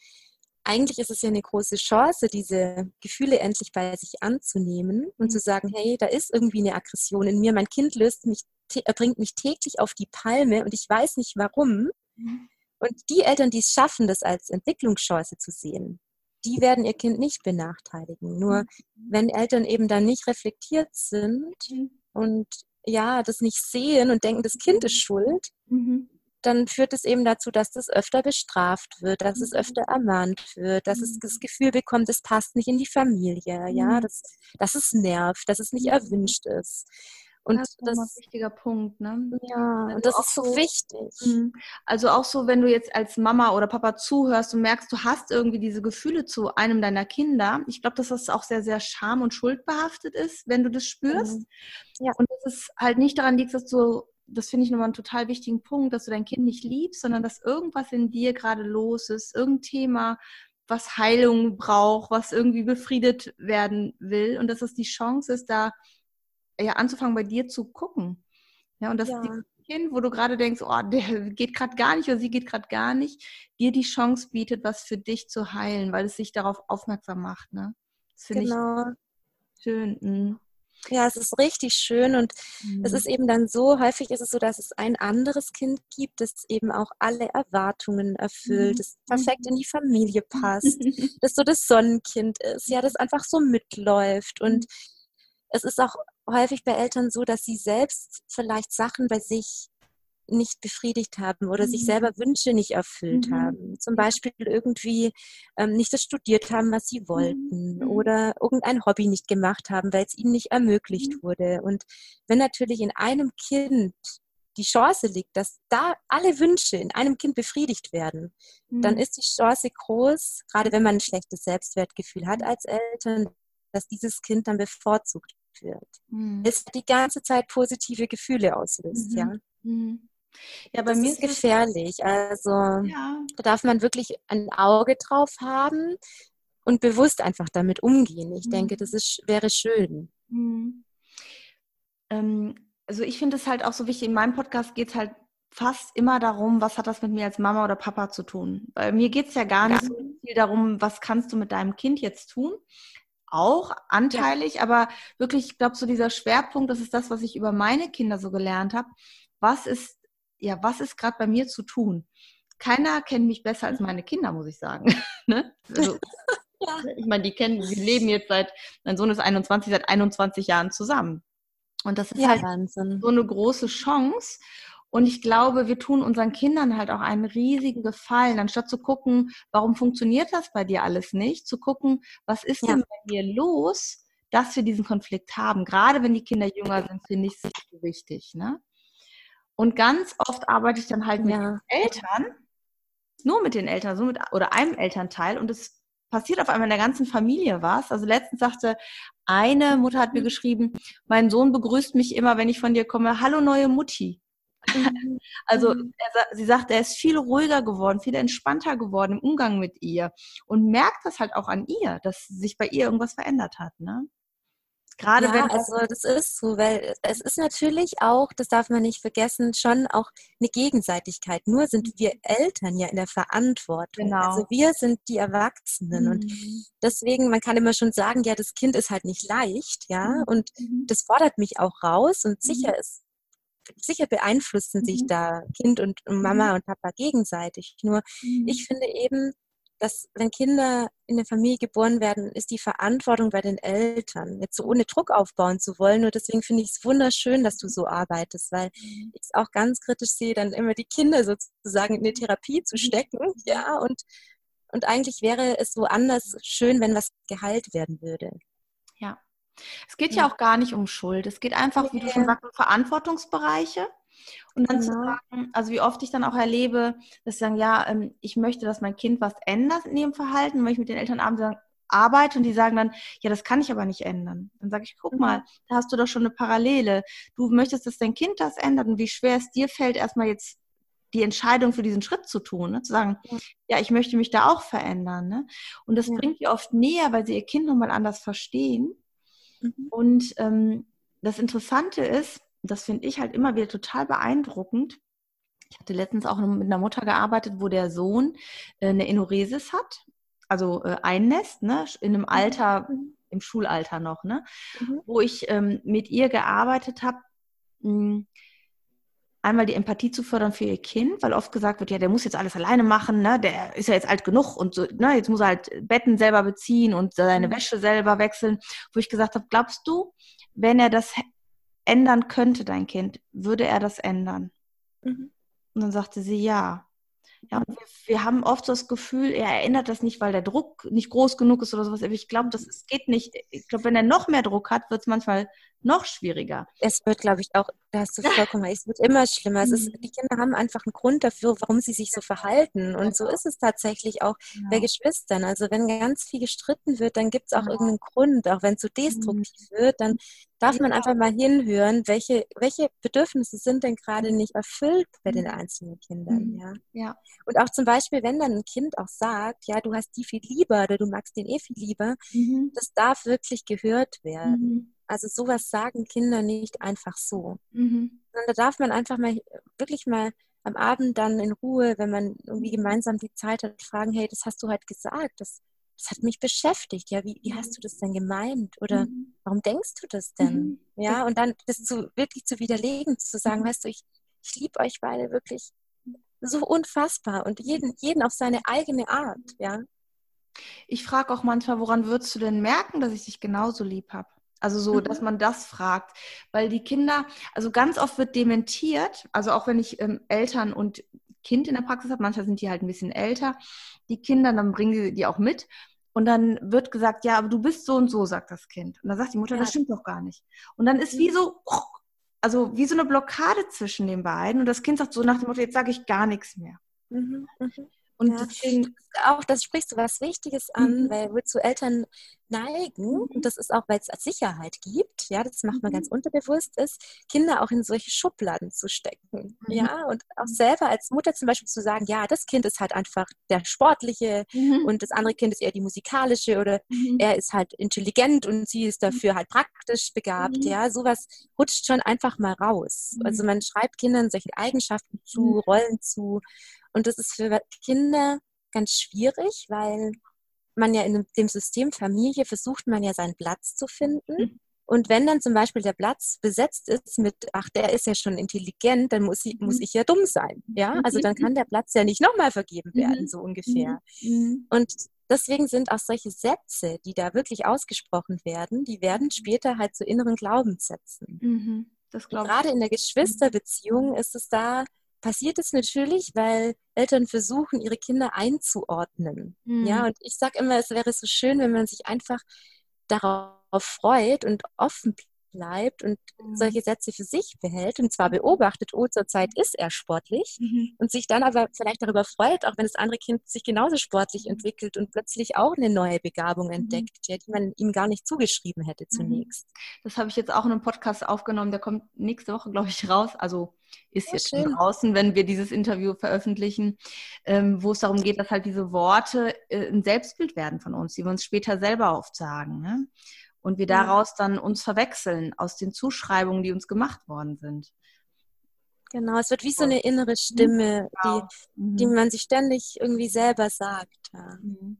eigentlich ist es ja eine große Chance, diese Gefühle endlich bei sich anzunehmen und mhm. zu sagen, hey, da ist irgendwie eine Aggression in mir. Mein Kind löst mich er bringt mich täglich auf die Palme und ich weiß nicht warum. Mhm. Und die Eltern, die es schaffen, das als Entwicklungschance zu sehen, die werden ihr Kind nicht benachteiligen. Nur mhm. wenn Eltern eben dann nicht reflektiert sind mhm. und ja, das nicht sehen und denken, das Kind ist schuld, mhm. dann führt es eben dazu, dass das öfter bestraft wird, dass es öfter ermahnt wird, dass es das Gefühl bekommt, es passt nicht in die Familie, ja, dass, dass es nervt, dass es nicht erwünscht ist. Und das ist das, ein wichtiger Punkt, ne? Ja, und das ist so wichtig. Mhm. Also auch so, wenn du jetzt als Mama oder Papa zuhörst und merkst, du hast irgendwie diese Gefühle zu einem deiner Kinder. Ich glaube, dass das auch sehr, sehr scham- und schuldbehaftet ist, wenn du das spürst. Mhm. Ja. Und dass es halt nicht daran liegt, dass du, das finde ich nochmal einen total wichtigen Punkt, dass du dein Kind nicht liebst, sondern dass irgendwas in dir gerade los ist, irgendein Thema, was Heilung braucht, was irgendwie befriedet werden will und dass es die Chance ist, da ja anzufangen, bei dir zu gucken. Ja, und dass ja. Kind, wo du gerade denkst, oh, der *laughs* geht gerade gar nicht oder sie geht gerade gar nicht, dir die Chance bietet, was für dich zu heilen, weil es sich darauf aufmerksam macht. Ne? Das finde genau. ich schön. Mhm. Ja, es ist richtig schön und mhm. es ist eben dann so, häufig ist es so, dass es ein anderes Kind gibt, das eben auch alle Erwartungen erfüllt, mhm. das perfekt in die Familie passt, *laughs* das so das Sonnenkind ist, ja, das einfach so mitläuft und mhm es ist auch häufig bei Eltern so, dass sie selbst vielleicht Sachen bei sich nicht befriedigt haben oder mhm. sich selber Wünsche nicht erfüllt mhm. haben. Zum Beispiel irgendwie ähm, nicht das studiert haben, was sie wollten mhm. oder irgendein Hobby nicht gemacht haben, weil es ihnen nicht ermöglicht mhm. wurde. Und wenn natürlich in einem Kind die Chance liegt, dass da alle Wünsche in einem Kind befriedigt werden, dann mhm. ist die Chance groß, gerade wenn man ein schlechtes Selbstwertgefühl hat als Eltern, dass dieses Kind dann bevorzugt wird. Mhm. Es die ganze Zeit positive Gefühle auslöst, mhm. ja. Mhm. Ja, bei das mir ist gefährlich. Also ja. da darf man wirklich ein Auge drauf haben und bewusst einfach damit umgehen. Ich mhm. denke, das ist, wäre schön. Mhm. Ähm, also ich finde es halt auch so wichtig, in meinem Podcast geht es halt fast immer darum, was hat das mit mir als Mama oder Papa zu tun. Bei mir geht es ja gar nicht so viel darum, was kannst du mit deinem Kind jetzt tun. Auch anteilig, ja. aber wirklich, ich glaube, so dieser Schwerpunkt, das ist das, was ich über meine Kinder so gelernt habe. Was ist, ja, was ist gerade bei mir zu tun? Keiner kennt mich besser als meine Kinder, muss ich sagen. *laughs* ne? also, *laughs* ja. Ich meine, die kennen, die leben jetzt seit, mein Sohn ist 21, seit 21 Jahren zusammen. Und das ist ja, halt Wahnsinn. so eine große Chance. Und ich glaube, wir tun unseren Kindern halt auch einen riesigen Gefallen, anstatt zu gucken, warum funktioniert das bei dir alles nicht, zu gucken, was ist ja. denn bei dir los, dass wir diesen Konflikt haben. Gerade wenn die Kinder jünger sind, finde ich es so wichtig. Ne? Und ganz oft arbeite ich dann halt mit ja. den Eltern, nur mit den Eltern, so mit, oder einem Elternteil. Und es passiert auf einmal in der ganzen Familie was. Also letztens sagte eine Mutter hat mir mhm. geschrieben, mein Sohn begrüßt mich immer, wenn ich von dir komme, hallo neue Mutti. Mhm. *laughs* Also er, sie sagt, er ist viel ruhiger geworden, viel entspannter geworden im Umgang mit ihr und merkt das halt auch an ihr, dass sich bei ihr irgendwas verändert hat. Ne? Gerade ja, wenn also das ist so, weil es ist natürlich auch, das darf man nicht vergessen, schon auch eine Gegenseitigkeit. Nur sind mhm. wir Eltern ja in der Verantwortung. Genau. Also wir sind die Erwachsenen mhm. und deswegen, man kann immer schon sagen, ja, das Kind ist halt nicht leicht, ja, mhm. und mhm. das fordert mich auch raus und sicher mhm. ist sicher beeinflussen sich da Kind und Mama und Papa gegenseitig. Nur ich finde eben, dass wenn Kinder in der Familie geboren werden, ist die Verantwortung bei den Eltern. Jetzt so ohne Druck aufbauen zu wollen. Nur deswegen finde ich es wunderschön, dass du so arbeitest, weil mhm. ich es auch ganz kritisch sehe, dann immer die Kinder sozusagen in eine Therapie zu mhm. stecken. Ja, und, und eigentlich wäre es woanders schön, wenn was geheilt werden würde. Ja. Es geht ja, ja auch gar nicht um Schuld. Es geht einfach, wie du schon sagst, um Verantwortungsbereiche. Und dann genau. zu sagen, also wie oft ich dann auch erlebe, dass sie sagen, ja, ähm, ich möchte, dass mein Kind was ändert in ihrem Verhalten, wenn ich mit den Eltern abends arbeite und die sagen dann, ja, das kann ich aber nicht ändern. Dann sage ich, guck mhm. mal, da hast du doch schon eine Parallele. Du möchtest, dass dein Kind das ändert und wie schwer es dir fällt, erstmal jetzt die Entscheidung für diesen Schritt zu tun, ne? zu sagen, ja. ja, ich möchte mich da auch verändern. Ne? Und das ja. bringt die oft näher, weil sie ihr Kind nochmal anders verstehen. Mhm. Und ähm, das Interessante ist, das finde ich halt immer wieder total beeindruckend. Ich hatte letztens auch mit einer Mutter gearbeitet, wo der Sohn äh, eine Enuresis hat, also äh, einnässt, ne, in einem mhm. Alter, mhm. im Schulalter noch, ne, mhm. wo ich ähm, mit ihr gearbeitet habe, hm, einmal die Empathie zu fördern für ihr Kind, weil oft gesagt wird, ja, der muss jetzt alles alleine machen, ne? der ist ja jetzt alt genug und so, ne? jetzt muss er halt Betten selber beziehen und seine mhm. Wäsche selber wechseln, wo ich gesagt habe, glaubst du, wenn er das ändern könnte, dein Kind, würde er das ändern? Mhm. Und dann sagte sie ja. Ja, und wir, wir, haben oft so das Gefühl, er erinnert das nicht, weil der Druck nicht groß genug ist oder sowas. Aber ich glaube, das geht nicht. Ich glaube, wenn er noch mehr Druck hat, wird es manchmal noch schwieriger. Es wird, glaube ich, auch, da hast du *laughs* vollkommen recht, es wird immer schlimmer. Es ist, mhm. die Kinder haben einfach einen Grund dafür, warum sie sich so verhalten. Und so ist es tatsächlich auch ja. bei Geschwistern. Also wenn ganz viel gestritten wird, dann gibt es auch ja. irgendeinen Grund. Auch wenn es so destruktiv mhm. wird, dann darf man einfach mal hinhören, welche, welche Bedürfnisse sind denn gerade nicht erfüllt bei den mhm. einzelnen Kindern. Mhm. Ja? ja. Und auch zum Beispiel, wenn dann ein Kind auch sagt, ja, du hast die viel lieber oder du magst den eh viel lieber, mhm. das darf wirklich gehört werden. Mhm. Also sowas sagen Kinder nicht einfach so. Mhm. Sondern da darf man einfach mal wirklich mal am Abend dann in Ruhe, wenn man irgendwie gemeinsam die Zeit hat, fragen, hey, das hast du halt gesagt, das, das hat mich beschäftigt. Ja, wie, wie hast du das denn gemeint? Oder mhm. warum denkst du das denn? Mhm. Ja, und dann das zu, wirklich zu widerlegen, zu sagen, mhm. weißt du, ich, ich liebe euch beide wirklich so unfassbar und jeden, jeden auf seine eigene Art, ja. Ich frage auch manchmal, woran würdest du denn merken, dass ich dich genauso lieb habe? Also so, mhm. dass man das fragt. Weil die Kinder, also ganz oft wird dementiert, also auch wenn ich ähm, Eltern und Kind in der Praxis habe, manchmal sind die halt ein bisschen älter, die Kinder, dann bringen sie die auch mit. Und dann wird gesagt, ja, aber du bist so und so, sagt das Kind. Und dann sagt die Mutter, ja. das stimmt doch gar nicht. Und dann ist wie so, also wie so eine Blockade zwischen den beiden. Und das Kind sagt so nach dem Motto, jetzt sage ich gar nichts mehr. Mhm. Mhm. Und ja. deswegen auch, das sprichst du was Wichtiges an, mhm. weil wozu Eltern neigen, mhm. und das ist auch, weil es als Sicherheit gibt, ja, das macht man mhm. ganz unterbewusst, ist, Kinder auch in solche Schubladen zu stecken. Mhm. Ja, und auch selber als Mutter zum Beispiel zu sagen, ja, das Kind ist halt einfach der Sportliche mhm. und das andere Kind ist eher die musikalische oder mhm. er ist halt intelligent und sie ist dafür halt praktisch begabt. Ja, sowas rutscht schon einfach mal raus. Also man schreibt Kindern solche Eigenschaften zu, Rollen zu und das ist für Kinder ganz schwierig, weil man ja in dem System Familie versucht man ja seinen Platz zu finden. Mhm. Und wenn dann zum Beispiel der Platz besetzt ist mit, ach, der ist ja schon intelligent, dann muss ich, muss mhm. ich ja dumm sein. Ja, also dann kann der Platz ja nicht nochmal vergeben werden, mhm. so ungefähr. Mhm. Und deswegen sind auch solche Sätze, die da wirklich ausgesprochen werden, die werden später halt zu inneren Glaubenssätzen. Mhm. Das Gerade in der Geschwisterbeziehung ist es da passiert es natürlich, weil Eltern versuchen, ihre Kinder einzuordnen. Mhm. Ja, und ich sage immer, es wäre so schön, wenn man sich einfach darauf freut und offen bleibt und mhm. solche Sätze für sich behält und zwar beobachtet, oh, zurzeit ist er sportlich mhm. und sich dann aber vielleicht darüber freut, auch wenn das andere Kind sich genauso sportlich mhm. entwickelt und plötzlich auch eine neue Begabung mhm. entdeckt, ja, die man ihm gar nicht zugeschrieben hätte zunächst. Das habe ich jetzt auch in einem Podcast aufgenommen, der kommt nächste Woche, glaube ich, raus. Also ist oh, jetzt schön. schon draußen, wenn wir dieses Interview veröffentlichen, ähm, wo es darum geht, dass halt diese Worte äh, ein Selbstbild werden von uns, die wir uns später selber oft sagen. Ne? Und wir daraus dann uns verwechseln aus den Zuschreibungen, die uns gemacht worden sind. Genau, es wird wie so eine innere Stimme, genau. die, die mhm. man sich ständig irgendwie selber sagt. Ja. Mhm.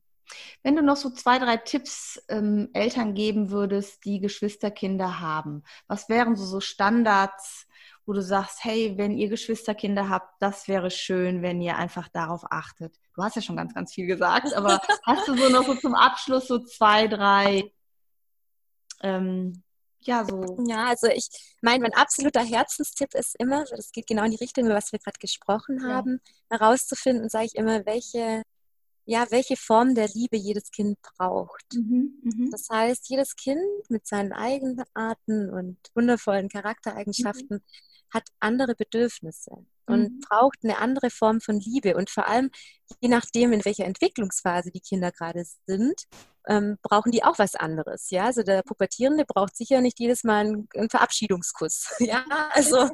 Wenn du noch so zwei, drei Tipps ähm, Eltern geben würdest, die Geschwisterkinder haben, was wären so, so Standards, wo du sagst, hey, wenn ihr Geschwisterkinder habt, das wäre schön, wenn ihr einfach darauf achtet. Du hast ja schon ganz, ganz viel gesagt, *laughs* aber hast du so noch so zum Abschluss so zwei, drei ähm, ja, so. Ja, also ich meine, mein absoluter Herzenstipp ist immer, das geht genau in die Richtung, über was wir gerade gesprochen haben, ja. herauszufinden, sage ich immer, welche, ja, welche Form der Liebe jedes Kind braucht. Mhm, mh. Das heißt, jedes Kind mit seinen Eigenarten und wundervollen Charaktereigenschaften mhm. hat andere Bedürfnisse und mhm. braucht eine andere Form von Liebe. Und vor allem, je nachdem, in welcher Entwicklungsphase die Kinder gerade sind, ähm, brauchen die auch was anderes. Ja, also der Pubertierende braucht sicher nicht jedes Mal einen, einen Verabschiedungskuss. *laughs* ja, also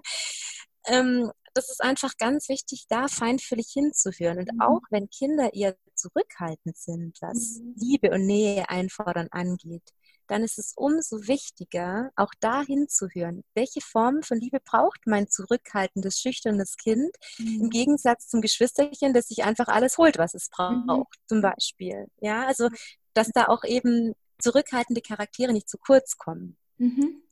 ähm, das ist einfach ganz wichtig, da feinfühlig hinzuhören. Und mhm. auch wenn Kinder eher zurückhaltend sind, was mhm. Liebe und Nähe einfordern angeht, dann ist es umso wichtiger, auch da hinzuhören. Welche Form von Liebe braucht mein zurückhaltendes, schüchternes Kind mhm. im Gegensatz zum Geschwisterchen, das sich einfach alles holt, was es braucht, mhm. zum Beispiel. Ja, also, dass da auch eben zurückhaltende Charaktere nicht zu kurz kommen. Mhm.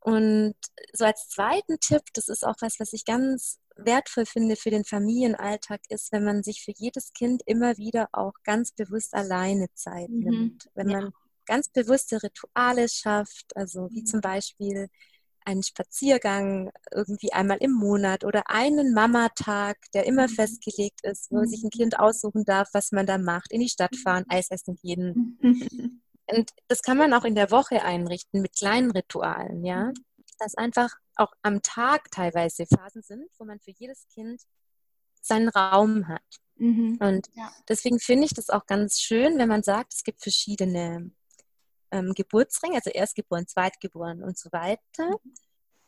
Und so als zweiten Tipp, das ist auch was, was ich ganz wertvoll finde für den Familienalltag, ist, wenn man sich für jedes Kind immer wieder auch ganz bewusst alleine Zeit mhm. nimmt. Wenn ja. man ganz bewusste Rituale schafft, also wie mhm. zum Beispiel einen Spaziergang irgendwie einmal im Monat oder einen Mamatag, der immer mhm. festgelegt ist, wo sich ein Kind mhm. aussuchen darf, was man da macht, in die Stadt fahren, Eis essen gehen. *laughs* Und das kann man auch in der Woche einrichten mit kleinen Ritualen, ja. Dass einfach auch am Tag teilweise Phasen sind, wo man für jedes Kind seinen Raum hat. Mhm. Und ja. deswegen finde ich das auch ganz schön, wenn man sagt, es gibt verschiedene ähm, Geburtsring, also Erstgeboren, Zweitgeboren und so weiter.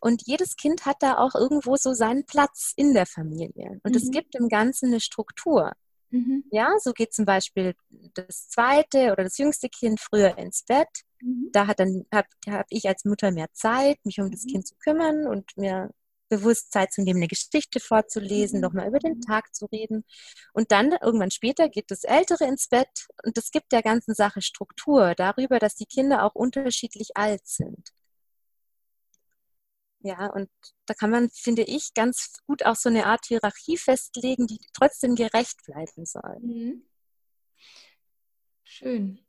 Und jedes Kind hat da auch irgendwo so seinen Platz in der Familie. Und es mhm. gibt im Ganzen eine Struktur. Mhm. Ja, so geht zum Beispiel das zweite oder das jüngste Kind früher ins Bett. Mhm. Da hat dann habe hab ich als Mutter mehr Zeit, mich um das mhm. Kind zu kümmern und mir bewusst Zeit zu nehmen, eine Geschichte vorzulesen, mhm. nochmal über den Tag zu reden. Und dann irgendwann später geht das Ältere ins Bett und das gibt der ganzen Sache Struktur darüber, dass die Kinder auch unterschiedlich alt sind. Ja, und da kann man, finde ich, ganz gut auch so eine Art Hierarchie festlegen, die trotzdem gerecht bleiben soll. Mhm. Schön.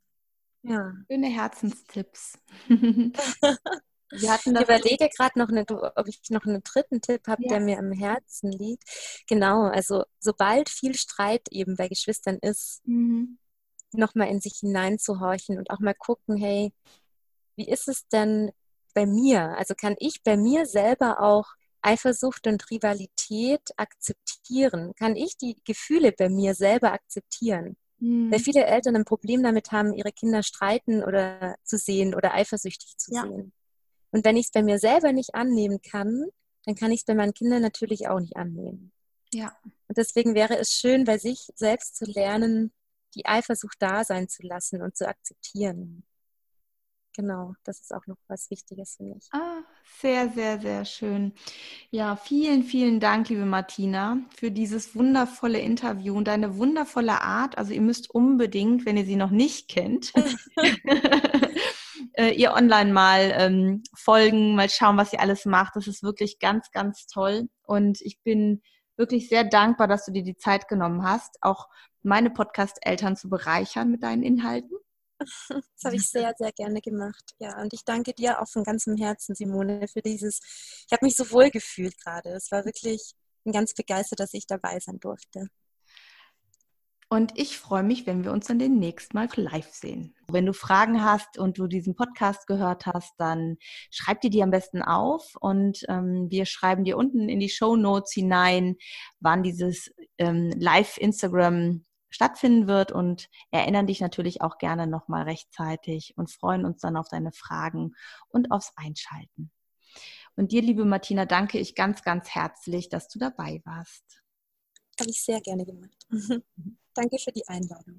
Ja. Schöne Herzenstipps. *laughs* *laughs* Ich überlege gerade noch, eine, ob ich noch einen dritten Tipp habe, ja. der mir am Herzen liegt. Genau, also sobald viel Streit eben bei Geschwistern ist, mhm. nochmal in sich hineinzuhorchen und auch mal gucken, hey, wie ist es denn bei mir? Also kann ich bei mir selber auch Eifersucht und Rivalität akzeptieren? Kann ich die Gefühle bei mir selber akzeptieren? Mhm. Weil viele Eltern ein Problem damit haben, ihre Kinder streiten oder zu sehen oder eifersüchtig zu ja. sehen. Und wenn ich es bei mir selber nicht annehmen kann, dann kann ich es bei meinen Kindern natürlich auch nicht annehmen. Ja. Und deswegen wäre es schön, bei sich selbst zu lernen, die Eifersucht da sein zu lassen und zu akzeptieren. Genau, das ist auch noch was Wichtiges für mich. Ah, sehr, sehr, sehr schön. Ja, vielen, vielen Dank, liebe Martina, für dieses wundervolle Interview und deine wundervolle Art. Also ihr müsst unbedingt, wenn ihr sie noch nicht kennt, *laughs* *laughs* äh, ihr online mal ähm, folgen, mal schauen, was sie alles macht. Das ist wirklich ganz, ganz toll. Und ich bin wirklich sehr dankbar, dass du dir die Zeit genommen hast, auch meine Podcast-Eltern zu bereichern mit deinen Inhalten. *laughs* Das habe ich sehr, sehr gerne gemacht. Ja, und ich danke dir auch von ganzem Herzen, Simone, für dieses. Ich habe mich so wohl gefühlt gerade. Es war wirklich ganz begeistert, dass ich dabei sein durfte. Und ich freue mich, wenn wir uns dann demnächst mal live sehen. Wenn du Fragen hast und du diesen Podcast gehört hast, dann schreib dir die am besten auf und ähm, wir schreiben dir unten in die Show Notes hinein, wann dieses ähm, Live-Instagram stattfinden wird und erinnern dich natürlich auch gerne nochmal rechtzeitig und freuen uns dann auf deine Fragen und aufs Einschalten. Und dir, liebe Martina, danke ich ganz, ganz herzlich, dass du dabei warst. Habe ich sehr gerne gemacht. *laughs* Danke für die Einladung.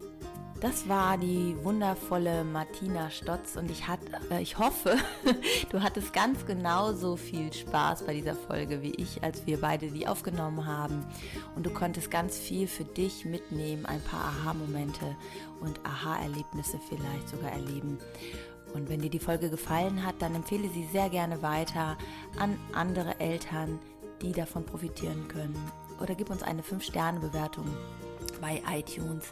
Das war die wundervolle Martina Stotz und ich, hat, äh, ich hoffe, *laughs* du hattest ganz genauso viel Spaß bei dieser Folge wie ich, als wir beide die aufgenommen haben. Und du konntest ganz viel für dich mitnehmen, ein paar Aha-Momente und Aha-Erlebnisse vielleicht sogar erleben. Und wenn dir die Folge gefallen hat, dann empfehle sie sehr gerne weiter an andere Eltern, die davon profitieren können. Oder gib uns eine 5-Sterne-Bewertung bei iTunes.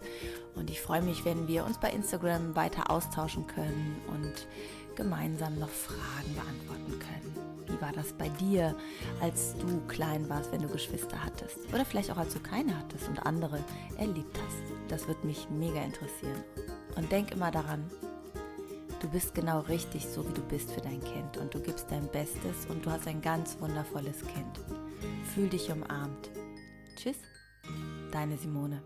Und ich freue mich, wenn wir uns bei Instagram weiter austauschen können und gemeinsam noch Fragen beantworten können. Wie war das bei dir, als du klein warst, wenn du Geschwister hattest? Oder vielleicht auch, als du keine hattest und andere erlebt hast? Das wird mich mega interessieren. Und denk immer daran, du bist genau richtig so, wie du bist für dein Kind. Und du gibst dein Bestes und du hast ein ganz wundervolles Kind. Fühl dich umarmt. Tschüss, deine Simone.